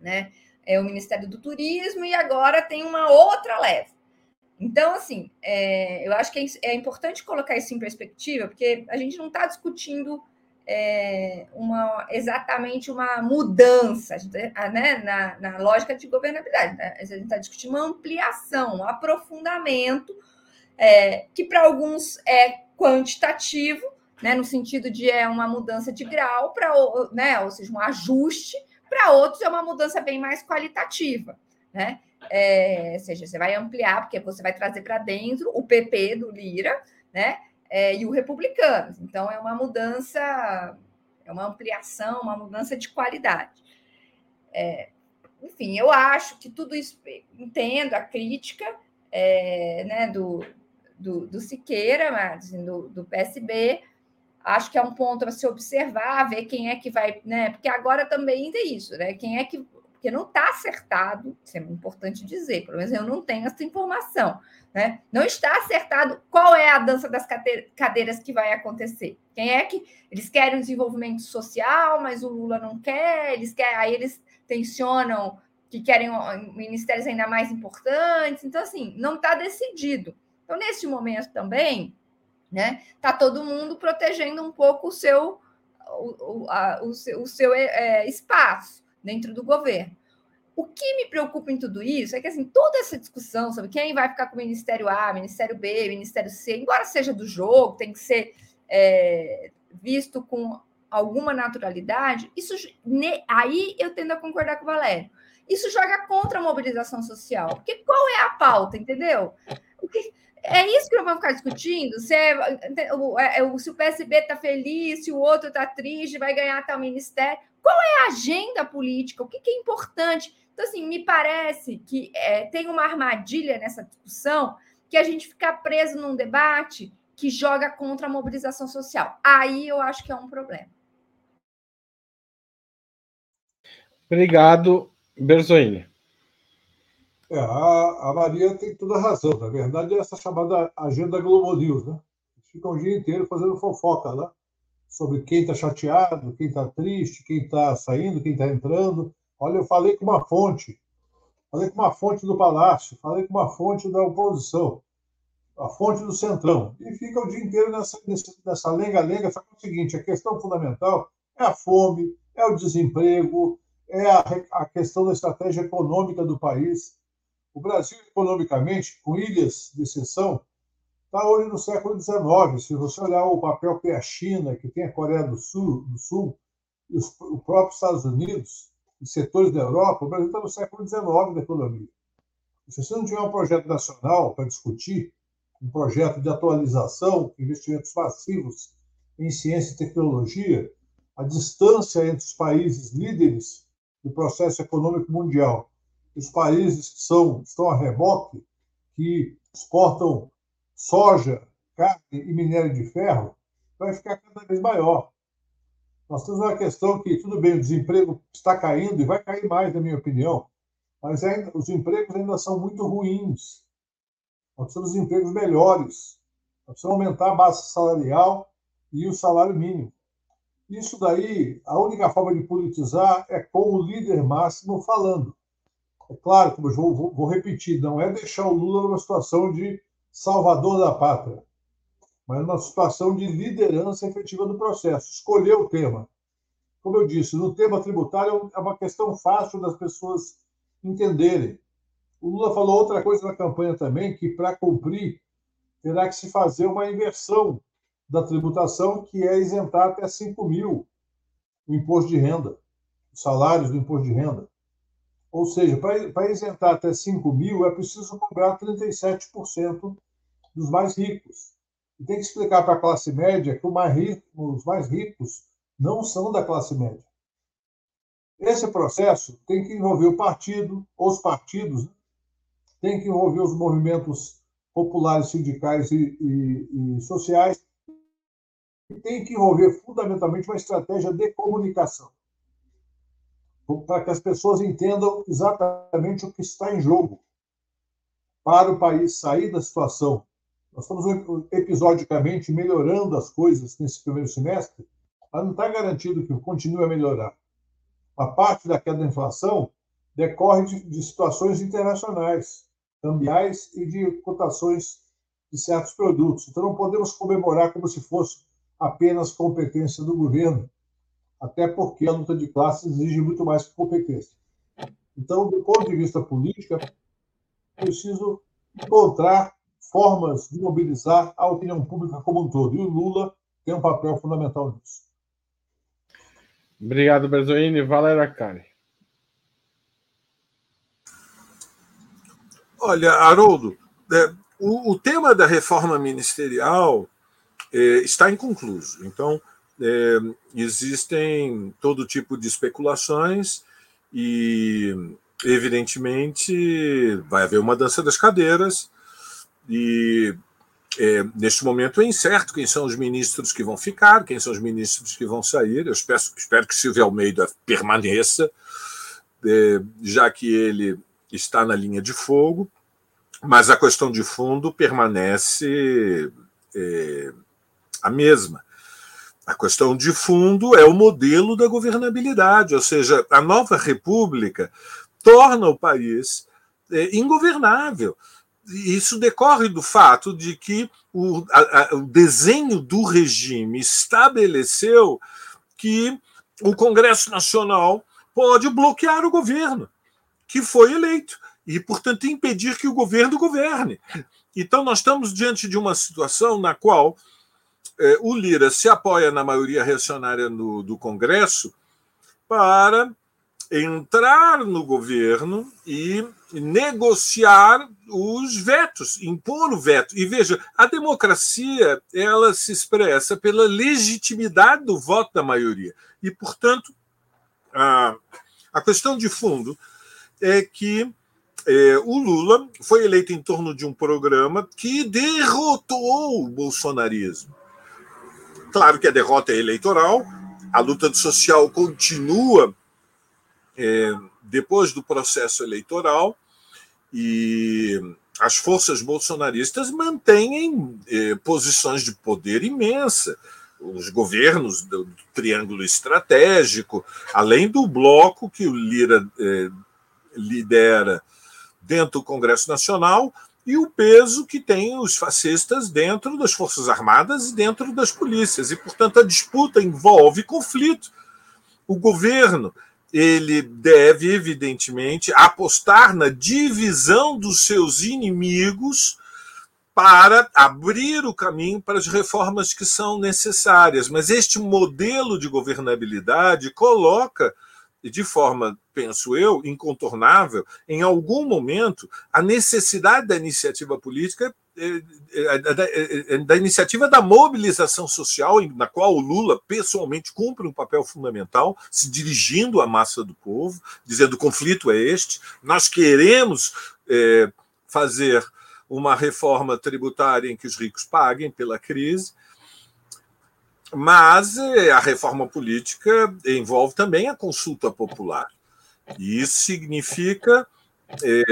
né, é, o Ministério do Turismo e agora tem uma outra leva. Então, assim, é, eu acho que é, é importante colocar isso em perspectiva, porque a gente não está discutindo é, uma, exatamente uma mudança né, na, na lógica de governabilidade. Né? A gente está discutindo uma ampliação, um aprofundamento, é, que para alguns é quantitativo, né, no sentido de é uma mudança de grau, para né, ou seja, um ajuste, para outros é uma mudança bem mais qualitativa. Né? É, ou seja, você vai ampliar, porque você vai trazer para dentro o PP do Lira, né? É, e o Republicanos. Então, é uma mudança, é uma ampliação, uma mudança de qualidade. É, enfim, eu acho que tudo isso, entendo a crítica é, né, do, do, do Siqueira, assim, do, do PSB, acho que é um ponto a se observar, ver quem é que vai, né? Porque agora também tem isso, né? Quem é que. Porque não está acertado, isso é importante dizer, pelo menos eu não tenho essa informação. Né? Não está acertado qual é a dança das cadeiras que vai acontecer. Quem é que eles querem um desenvolvimento social, mas o Lula não quer, eles querem, aí eles tensionam que querem ministérios ainda mais importantes. Então, assim, não está decidido. Então, nesse momento também, né, está todo mundo protegendo um pouco o seu o, a, o seu, o seu é, espaço dentro do governo. O que me preocupa em tudo isso é que assim, toda essa discussão sobre quem vai ficar com o Ministério A, Ministério B, Ministério C, embora seja do jogo, tem que ser é, visto com alguma naturalidade, isso aí eu tendo a concordar com o Valério. Isso joga contra a mobilização social. Porque qual é a pauta, entendeu? é isso que nós vamos ficar discutindo? Se, é, é se o PSB está feliz, se o outro está triste, vai ganhar tal ministério. Qual é a agenda política? O que, que é importante? Então, assim, me parece que é, tem uma armadilha nessa discussão que a gente ficar preso num debate que joga contra a mobilização social. Aí eu acho que é um problema. Obrigado, Berzoini. É, a, a, Maria tem toda a razão. Na verdade, é essa chamada agenda Globo News, né? Fica o dia inteiro fazendo fofoca lá sobre quem está chateado, quem está triste, quem está saindo, quem está entrando. Olha, eu falei com uma fonte, falei com uma fonte do Palácio, falei com uma fonte da oposição, a fonte do Centrão. E fica o dia inteiro nessa, nessa lenga-lenga. Só que é o seguinte: a questão fundamental é a fome, é o desemprego, é a, a questão da estratégia econômica do país. O Brasil, economicamente, com ilhas de exceção, está hoje no século XIX. Se você olhar o papel que é a China, que tem a Coreia do Sul, do Sul os, os próprios Estados Unidos, e setores da Europa, o Brasil está no século XIX da economia. Se você não tiver um projeto nacional para discutir, um projeto de atualização, investimentos massivos em ciência e tecnologia, a distância entre os países líderes do processo econômico mundial os países que são, estão a reboque, que exportam soja, carne e minério de ferro, vai ficar cada vez maior. Nós temos uma questão que, tudo bem, o desemprego está caindo e vai cair mais, na minha opinião, mas ainda, os empregos ainda são muito ruins. Nós precisamos de empregos melhores. Nós precisamos aumentar a base salarial e o salário mínimo. Isso daí, a única forma de politizar é com o líder máximo falando. É claro, como eu vou, vou repetir, não é deixar o Lula numa situação de salvador da pátria, mas numa situação de liderança efetiva do processo, escolher o tema. Como eu disse, no tema tributário é uma questão fácil das pessoas entenderem. O Lula falou outra coisa na campanha também, que para cumprir terá que se fazer uma inversão da tributação, que é isentar até 5 mil o imposto de renda, os salários do imposto de renda. Ou seja, para isentar até 5 mil, é preciso cobrar 37% dos mais ricos. E tem que explicar para a classe média que mais rico, os mais ricos não são da classe média. Esse processo tem que envolver o partido, os partidos, né? tem que envolver os movimentos populares, sindicais e, e, e sociais, e tem que envolver fundamentalmente uma estratégia de comunicação para que as pessoas entendam exatamente o que está em jogo para o país sair da situação. Nós estamos episodicamente melhorando as coisas nesse primeiro semestre, mas não está garantido que continue a melhorar. A parte da queda da inflação decorre de, de situações internacionais, cambiais e de cotações de certos produtos. Então, não podemos comemorar como se fosse apenas competência do governo, até porque a luta de classes exige muito mais que competência. Então, do ponto de vista político, é preciso encontrar formas de mobilizar a opinião pública como um todo. E o Lula tem um papel fundamental nisso. Obrigado, Berzoini. Valéria Arcari. Olha, Haroldo, é, o, o, tema da reforma ministerial é, está inconcluso. Então, é, existem todo tipo de especulações e, evidentemente, vai haver uma dança das cadeiras e é, neste momento é incerto quem são os ministros que vão ficar, quem são os ministros que vão sair. Eu espero, espero que Silvio Almeida permaneça, é, já que ele está na linha de fogo, mas a questão de fundo permanece é, a mesma. A questão de fundo é o modelo da governabilidade, ou seja, a nova república torna o país é, ingovernável. Isso decorre do fato de que o, a, o desenho do regime estabeleceu que o Congresso Nacional pode bloquear o governo que foi eleito e, portanto, impedir que o governo governe. Então, nós estamos diante de uma situação na qual eh, o Lira se apoia na maioria reacionária no, do Congresso para entrar no governo e negociar os vetos, impor o veto. E veja, a democracia ela se expressa pela legitimidade do voto da maioria. E, portanto, a, a questão de fundo é que é, o Lula foi eleito em torno de um programa que derrotou o bolsonarismo. Claro que a derrota é eleitoral, a luta social continua é, depois do processo eleitoral e as forças bolsonaristas mantêm é, posições de poder imensa. Os governos do, Triângulo Estratégico, além do bloco que o Lira é, lidera dentro do Congresso Nacional e o peso que tem os fascistas dentro das Forças Armadas e dentro das polícias. E, portanto, a disputa envolve conflito. O governo ele deve, evidentemente, apostar na divisão dos seus inimigos para abrir o caminho para as reformas que são necessárias. Mas este modelo de governabilidade coloca de forma, penso eu, incontornável, em algum momento, a necessidade da iniciativa política, eh, eh, eh, da iniciativa da mobilização social, na qual o Lula pessoalmente cumpre um papel fundamental, se dirigindo à massa do povo, dizendo: o conflito é este, nós queremos fazer uma reforma tributária em que os ricos paguem pela crise mas eh, a reforma política envolve também a consulta popular. E isso significa é,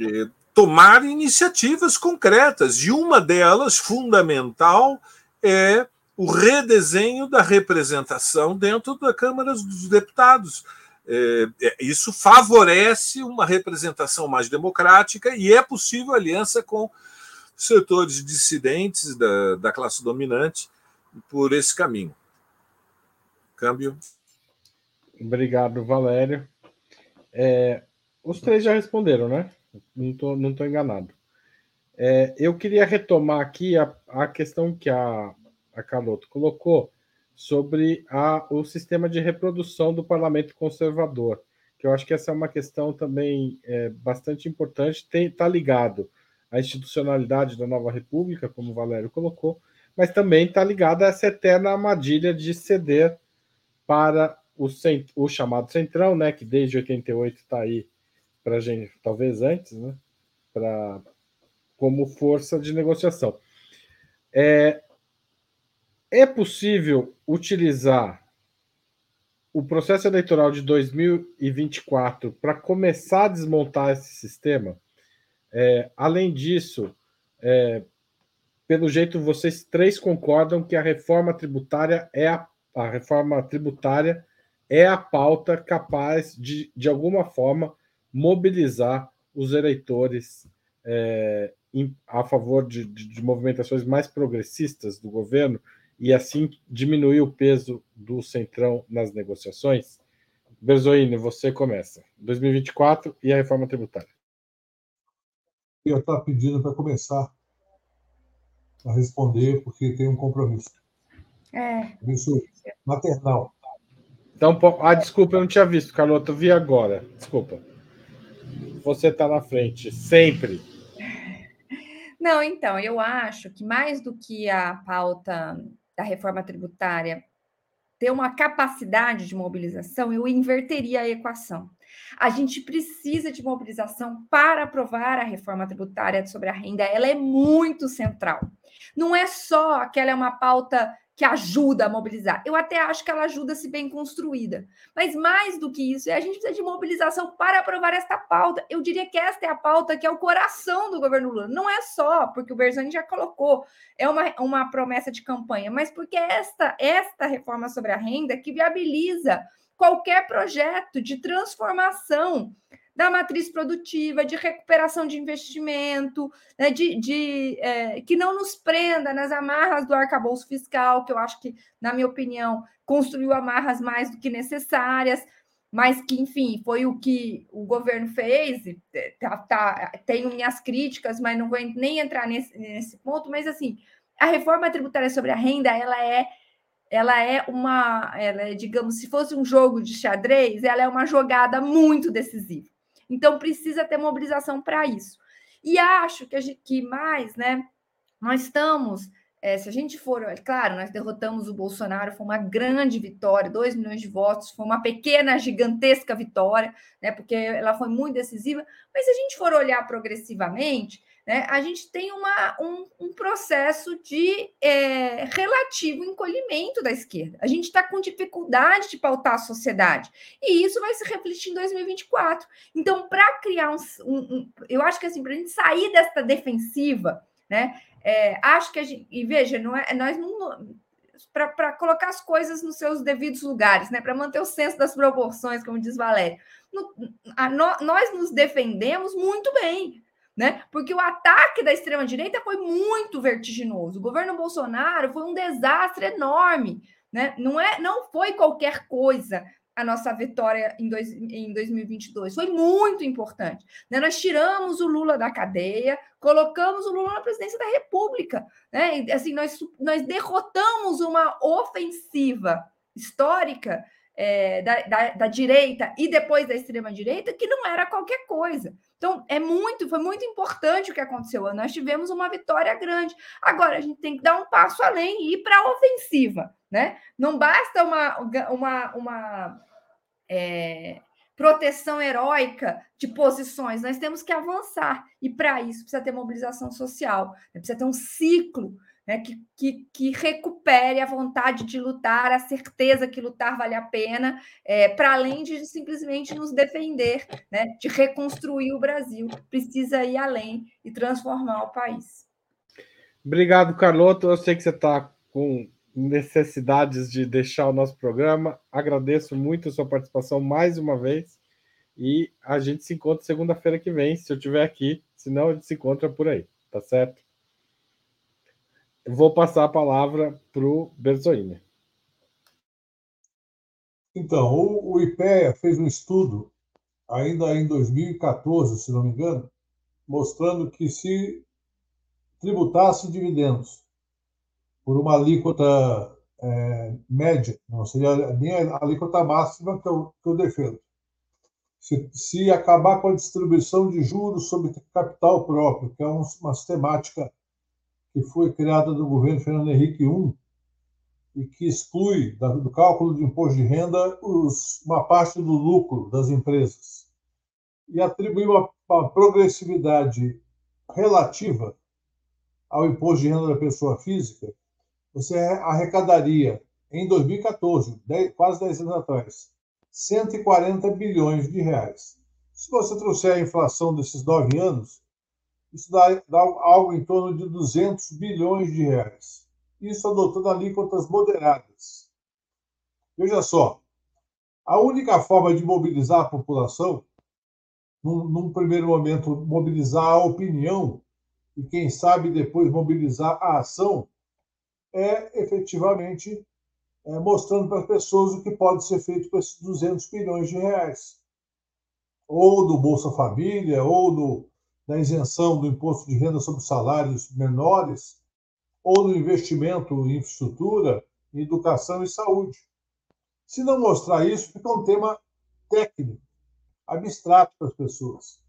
é, tomar iniciativas concretas, e uma delas, fundamental, é o redesenho da representação dentro da Câmara dos Deputados. É, isso favorece uma representação mais democrática e é possível aliança com setores dissidentes da, da classe dominante por esse caminho. Câmbio. Obrigado, Valério. É, os três já responderam, né? Não estou não tô enganado. É, eu queria retomar aqui a, a questão que a, a Carlotto colocou sobre a, o sistema de reprodução do parlamento conservador, que eu acho que essa é uma questão também é, bastante importante, está ligado à institucionalidade da nova república, como o Valério colocou, mas também está ligada a essa eterna armadilha de ceder para o, cent... o chamado Centrão, né, que desde 88 está aí para gente, talvez antes, né, para como força de negociação. É, é possível utilizar o processo eleitoral de 2024 para começar a desmontar esse sistema? É, além disso, é, pelo jeito, vocês três concordam que a reforma tributária é a, a reforma tributária é a pauta capaz de, de alguma forma, mobilizar os eleitores é, em, a favor de, de, de, movimentações mais progressistas do governo e assim diminuir o peso do centrão nas negociações? Berzoini, você começa. 2024 e a reforma tributária. Eu estava pedindo para começar a responder, porque tem um compromisso. É. Isso maternal. Então, ah, desculpa, eu não tinha visto, Carlota, eu vi agora. Desculpa. Você está na frente, sempre. Não, então, eu acho que mais do que a pauta da reforma tributária ter uma capacidade de mobilização, eu inverteria a equação. A gente precisa de mobilização para aprovar a reforma tributária sobre a renda, ela é muito central. Não é só que ela é uma pauta que ajuda a mobilizar. Eu até acho que ela ajuda se bem construída. Mas mais do que isso, é a gente precisa de mobilização para aprovar esta pauta. Eu diria que esta é a pauta que é o coração do governo Lula. Não é só porque o Berzani já colocou, é uma, uma promessa de campanha, mas porque esta, esta reforma sobre a renda que viabiliza qualquer projeto de transformação da matriz produtiva, de recuperação de investimento, né, de, de é, que não nos prenda nas amarras do arcabouço fiscal, que eu acho que, na minha opinião, construiu amarras mais do que necessárias, mas que, enfim, foi o que o governo fez. Tá, tá, tenho minhas críticas, mas não vou nem entrar nesse, nesse ponto. Mas, assim, a reforma tributária sobre a renda, ela é ela é uma, ela é, digamos, se fosse um jogo de xadrez, ela é uma jogada muito decisiva. Então, precisa ter mobilização para isso. E acho que, a gente, que mais, né? Nós estamos, é, se a gente for, é claro, nós derrotamos o Bolsonaro, foi uma grande vitória, 2 milhões de votos, foi uma pequena, gigantesca vitória, né? Porque ela foi muito decisiva. Mas se a gente for olhar progressivamente, né, a gente tem uma, um, um processo de é, relativo encolhimento da esquerda. A gente está com dificuldade de pautar a sociedade. E isso vai se refletir em 2024. Então, para criar um, um, um, Eu acho que assim, para a gente sair desta defensiva, né? É, acho que a gente. E veja, não é, nós não. Para colocar as coisas nos seus devidos lugares, né? Para manter o senso das proporções, como diz Valério. No, a, no, nós nos defendemos muito bem né? Porque o ataque da extrema-direita foi muito vertiginoso. O governo Bolsonaro foi um desastre enorme, né? Não, é, não foi qualquer coisa a nossa vitória em, dois, em 2022. Foi muito importante. Né? Nós tiramos o Lula da cadeia, colocamos o Lula na presidência da República. Né? E, assim, nós, nós derrotamos uma ofensiva histórica é, da, da, da, direita e depois da extrema-direita que não era qualquer coisa. Então, é muito, foi muito importante o que aconteceu. Nós tivemos uma vitória grande. Agora, a gente tem que dar um passo além e ir para a ofensiva. Né? Não basta uma, uma, uma é, proteção heróica de posições, nós temos que avançar. E para isso precisa ter mobilização social, precisa ter um ciclo né, que, que, que, recupere a vontade de lutar, a certeza que lutar vale a pena, é, para além de simplesmente nos defender, né, de reconstruir o Brasil. Precisa ir além e transformar o país. Obrigado, Carloto. Eu sei que você está com necessidades de deixar o nosso programa. Agradeço muito a sua participação mais uma vez. E a gente se encontra segunda-feira que vem, se eu estiver aqui. Senão, a gente se encontra por aí, tá certo? Vou passar a palavra para o Berzoini. Então, o, o IPEA fez um estudo, ainda em 2014, se não me engano, mostrando que se tributasse dividendos por uma alíquota é, média, não seria nem a alíquota máxima que eu, que eu defendo. Se, se, acabar com a distribuição de juros sobre capital próprio, que é uma sistemática que foi criada no governo Fernando Henrique I e que exclui do cálculo de imposto de renda os, uma parte do lucro das empresas e atribui uma, uma progressividade relativa ao imposto de renda da pessoa física, você arrecadaria em 2014, 10, quase 10 anos atrás, 140 bilhões de reais. Se você trouxer a inflação desses nove anos, isso dá, dá algo em torno de 200 bilhões de reais. Isso adotando alíquotas moderadas. Veja só, a única forma de mobilizar a população, num, num primeiro momento, mobilizar a opinião, e quem sabe depois mobilizar a ação, é efetivamente é, mostrando para as pessoas o que pode ser feito com esses 200 bilhões de reais. Ou do Bolsa Família, ou do, da isenção do imposto de renda sobre salários menores ou no investimento em infraestrutura, em educação e saúde. Se não mostrar isso, fica um tema técnico, abstrato para as pessoas.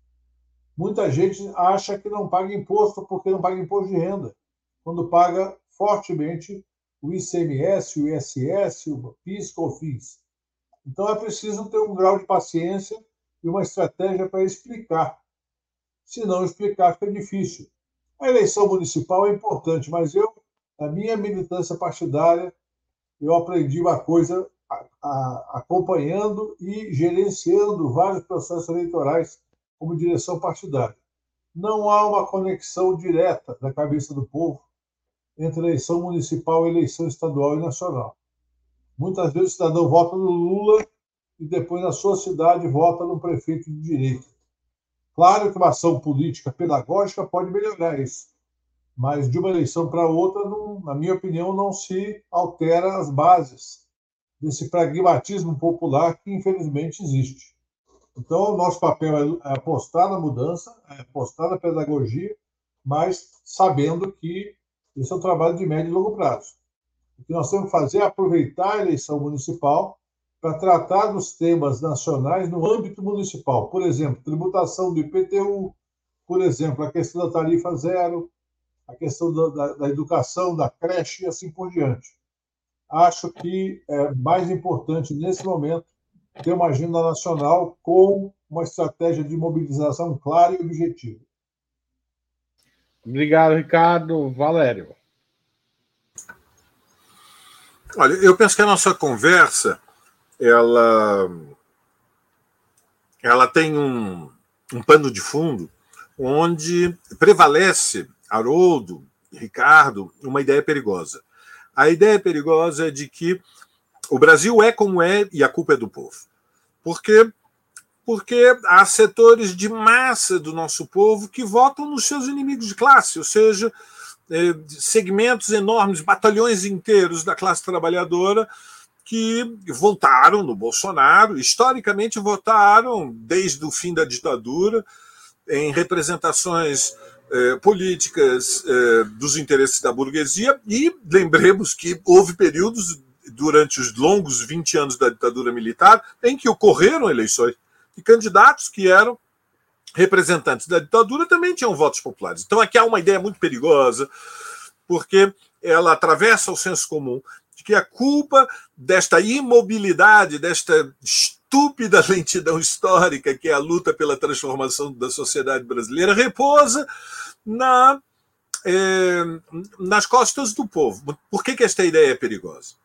Muita gente acha que não paga imposto porque não paga imposto de renda, quando paga fortemente o ICMS, o ISS, o PIS, COFINS. Então é preciso ter um grau de paciência e uma estratégia para explicar se não explicar, fica difícil. A eleição municipal é importante, mas eu, na minha militância partidária, eu aprendi uma coisa a, a, acompanhando e gerenciando vários processos eleitorais como direção partidária. Não há uma conexão direta da cabeça do povo entre eleição municipal, eleição estadual e nacional. Muitas vezes o cidadão vota no Lula e depois na sua cidade vota no prefeito de direita. Claro que uma ação política pedagógica pode melhorar isso, mas de uma eleição para outra, não, na minha opinião, não se altera as bases desse pragmatismo popular que infelizmente existe. Então, nosso papel é apostar na mudança, é apostar na pedagogia, mas sabendo que isso é um trabalho de médio e longo prazo. O que nós temos que fazer é aproveitar a eleição municipal para tratar dos temas nacionais no âmbito municipal. Por exemplo, tributação do IPTU, por exemplo, a questão da tarifa zero, a questão da, da, da educação, da creche e assim por diante. Acho que é mais importante, nesse momento, ter uma agenda nacional com uma estratégia de mobilização clara e objetiva. Obrigado, Ricardo. Valério. Olha, eu penso que a nossa conversa ela, ela tem um, um pano de fundo onde prevalece Haroldo, Ricardo, uma ideia perigosa. A ideia perigosa é de que o Brasil é como é e a culpa é do povo. Por quê? Porque há setores de massa do nosso povo que votam nos seus inimigos de classe, ou seja, é, segmentos enormes, batalhões inteiros da classe trabalhadora que votaram no Bolsonaro, historicamente votaram desde o fim da ditadura em representações eh, políticas eh, dos interesses da burguesia e lembremos que houve períodos durante os longos 20 anos da ditadura militar em que ocorreram eleições e candidatos que eram representantes da ditadura também tinham votos populares. Então aqui há uma ideia muito perigosa, porque ela atravessa o senso comum que a culpa desta imobilidade, desta estúpida lentidão histórica que é a luta pela transformação da sociedade brasileira repousa na, eh, nas costas do povo. Por que, que esta ideia é perigosa?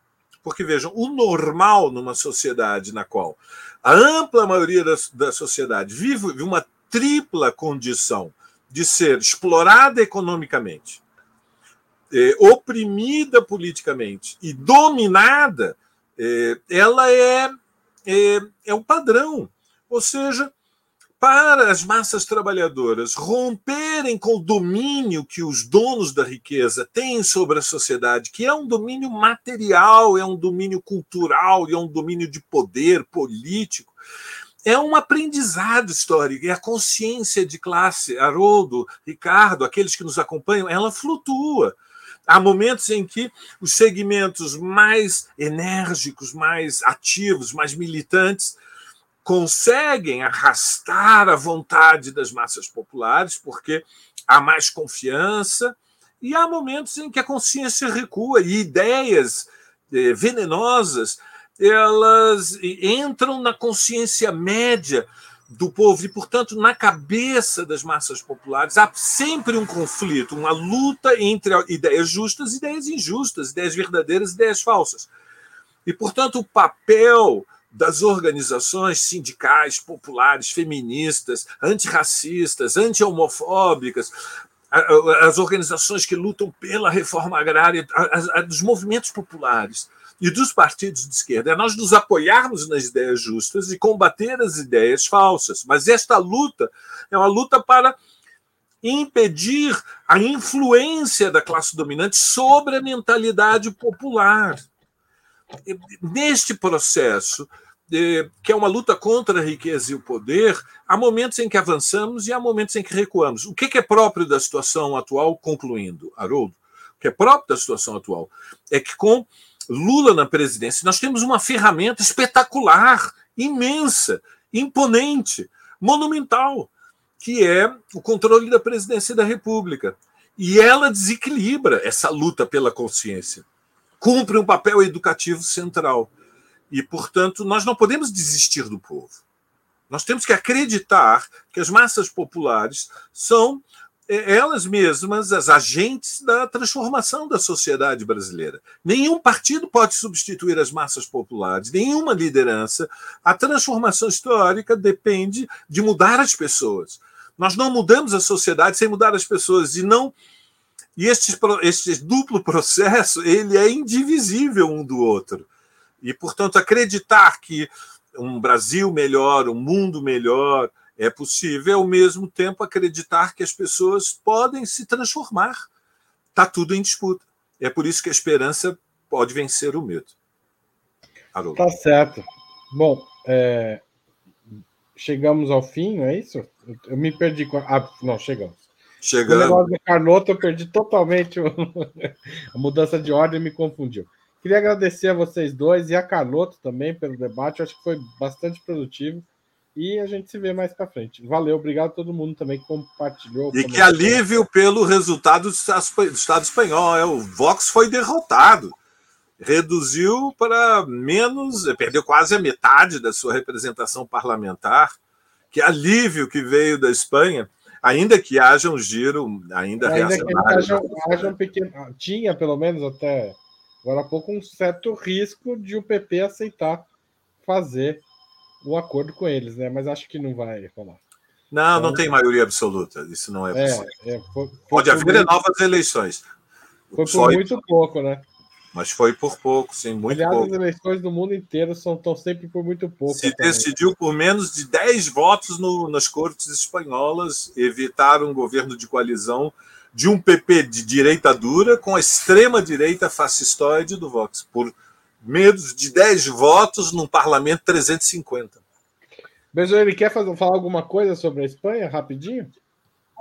Porque, vejam, o normal numa sociedade na qual a ampla maioria da, da sociedade vive uma tripla condição de ser explorada economicamente, é, oprimida politicamente e dominada, é, ela é, é, é o padrão. Ou seja, para as massas trabalhadoras romperem com o domínio que os donos da riqueza têm sobre a sociedade, que é um domínio material, é um domínio cultural, é um domínio de poder político, é um aprendizado histórico, e a consciência de classe, Haroldo, Ricardo, aqueles que nos acompanham, ela flutua. Há momentos em que os segmentos mais enérgicos, mais ativos, mais militantes, conseguem arrastar a vontade das massas populares, porque há mais confiança, e há momentos em que a consciência recua e ideias eh, venenosas elas entram na consciência média do povo e, portanto, na cabeça das massas populares. Há sempre um conflito, uma luta entre ideias justas e ideias injustas, ideias verdadeiras e ideias falsas. E, portanto, o papel das organizações sindicais, populares, feministas, antirracistas, anti-homofóbicas, as organizações que lutam pela reforma agrária, dos movimentos populares e dos partidos de esquerda é nós nos apoiarmos nas ideias justas e combater as ideias falsas. Mas esta luta é uma luta para impedir a influência da classe dominante sobre a mentalidade popular neste processo, eh, que é uma luta contra a riqueza e o poder, há momentos em que avançamos e há momentos em que recuamos. O que é próprio da situação atual, concluindo, Haroldo? O que é próprio da situação atual é que, com Lula na presidência, nós temos uma ferramenta espetacular, imensa, imponente, monumental, que é o controle da presidência da República. E ela desequilibra essa luta pela consciência cumpre um papel educativo central. E, portanto, nós não podemos desistir do povo. Nós temos que acreditar que as massas populares são elas mesmas as agentes da transformação da sociedade brasileira. Nenhum partido pode substituir as massas populares, nenhuma liderança. A transformação histórica depende de mudar as pessoas. Nós não mudamos a sociedade sem mudar as pessoas e não e este, este duplo processo ele é indivisível um do outro. E, portanto, acreditar que um Brasil melhor, um mundo melhor, É possível, ao mesmo tempo, acreditar que as pessoas podem se transformar. Está tudo em disputa. É por isso que a esperança pode vencer o medo. Haroldo. Tá certo. Bom, é... chegamos ao fim, não é isso? Eu me perdi. Com... Ah, não, chegamos. Chegando. O negócio do eu perdi totalmente a mudança de ordem me confundiu. Queria agradecer a vocês dois e a Carloto também pelo debate. Eu acho que foi bastante produtivo. E a gente se vê mais para frente. Valeu, obrigado a todo mundo também que compartilhou. E que alívio pelo resultado do Estado espanhol. É, o Vox foi derrotado. Reduziu para menos, perdeu quase a metade da sua representação parlamentar. Que alívio que veio da Espanha ainda que haja um giro ainda, ainda reacionário. Haja, haja um pequeno, tinha, pelo menos até agora há pouco, um certo risco de o PP aceitar fazer o acordo com eles, né? Mas acho que não vai rolar. Não, então, não tem maioria absoluta. Isso não é, é possível. É, foi, foi Pode haver muito, novas eleições. Foi por Só muito pouco, né? Mas foi por pouco, sim, muito Aliás, pouco. as eleições do mundo inteiro são tão sempre por muito pouco. Se também. decidiu por menos de 10 votos no, nas cortes espanholas evitar um governo de coalizão de um PP de direita dura com a extrema direita fascistoide do Vox, por menos de 10 votos num parlamento 350. Beijo, ele quer fazer, falar alguma coisa sobre a Espanha, rapidinho?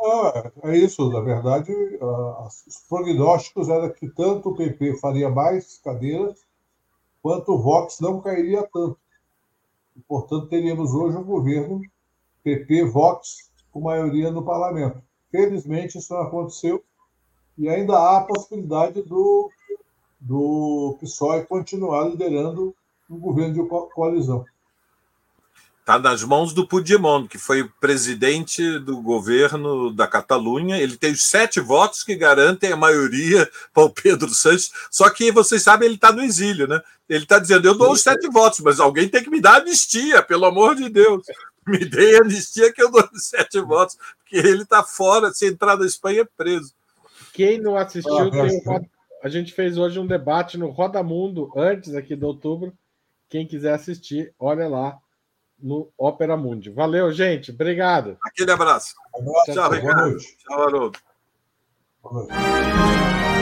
Ah, é isso, na verdade, uh, os prognósticos eram que tanto o PP faria mais cadeiras, quanto o Vox não cairia tanto. E, portanto, teríamos hoje um governo PP-Vox com maioria no parlamento. Felizmente, isso não aconteceu, e ainda há a possibilidade do, do PSOE continuar liderando um governo de coalizão. Está nas mãos do Puigdemont, que foi presidente do governo da Catalunha. Ele tem os sete votos que garantem a maioria para o Pedro Sanches. Só que vocês sabem, ele está no exílio, né? Ele está dizendo: eu dou os sete votos, mas alguém tem que me dar anistia, pelo amor de Deus. Me dê anistia que eu dou os sete votos, porque ele está fora. Se entrar na Espanha, é preso. Quem não assistiu, ah, tem um... a gente fez hoje um debate no Roda Mundo, antes aqui de outubro. Quem quiser assistir, olha lá no Ópera Mundi. Valeu, gente. Obrigado. Aquele abraço. abraço. Tchau, Ricardo. Tchau, Haroldo. Boa noite.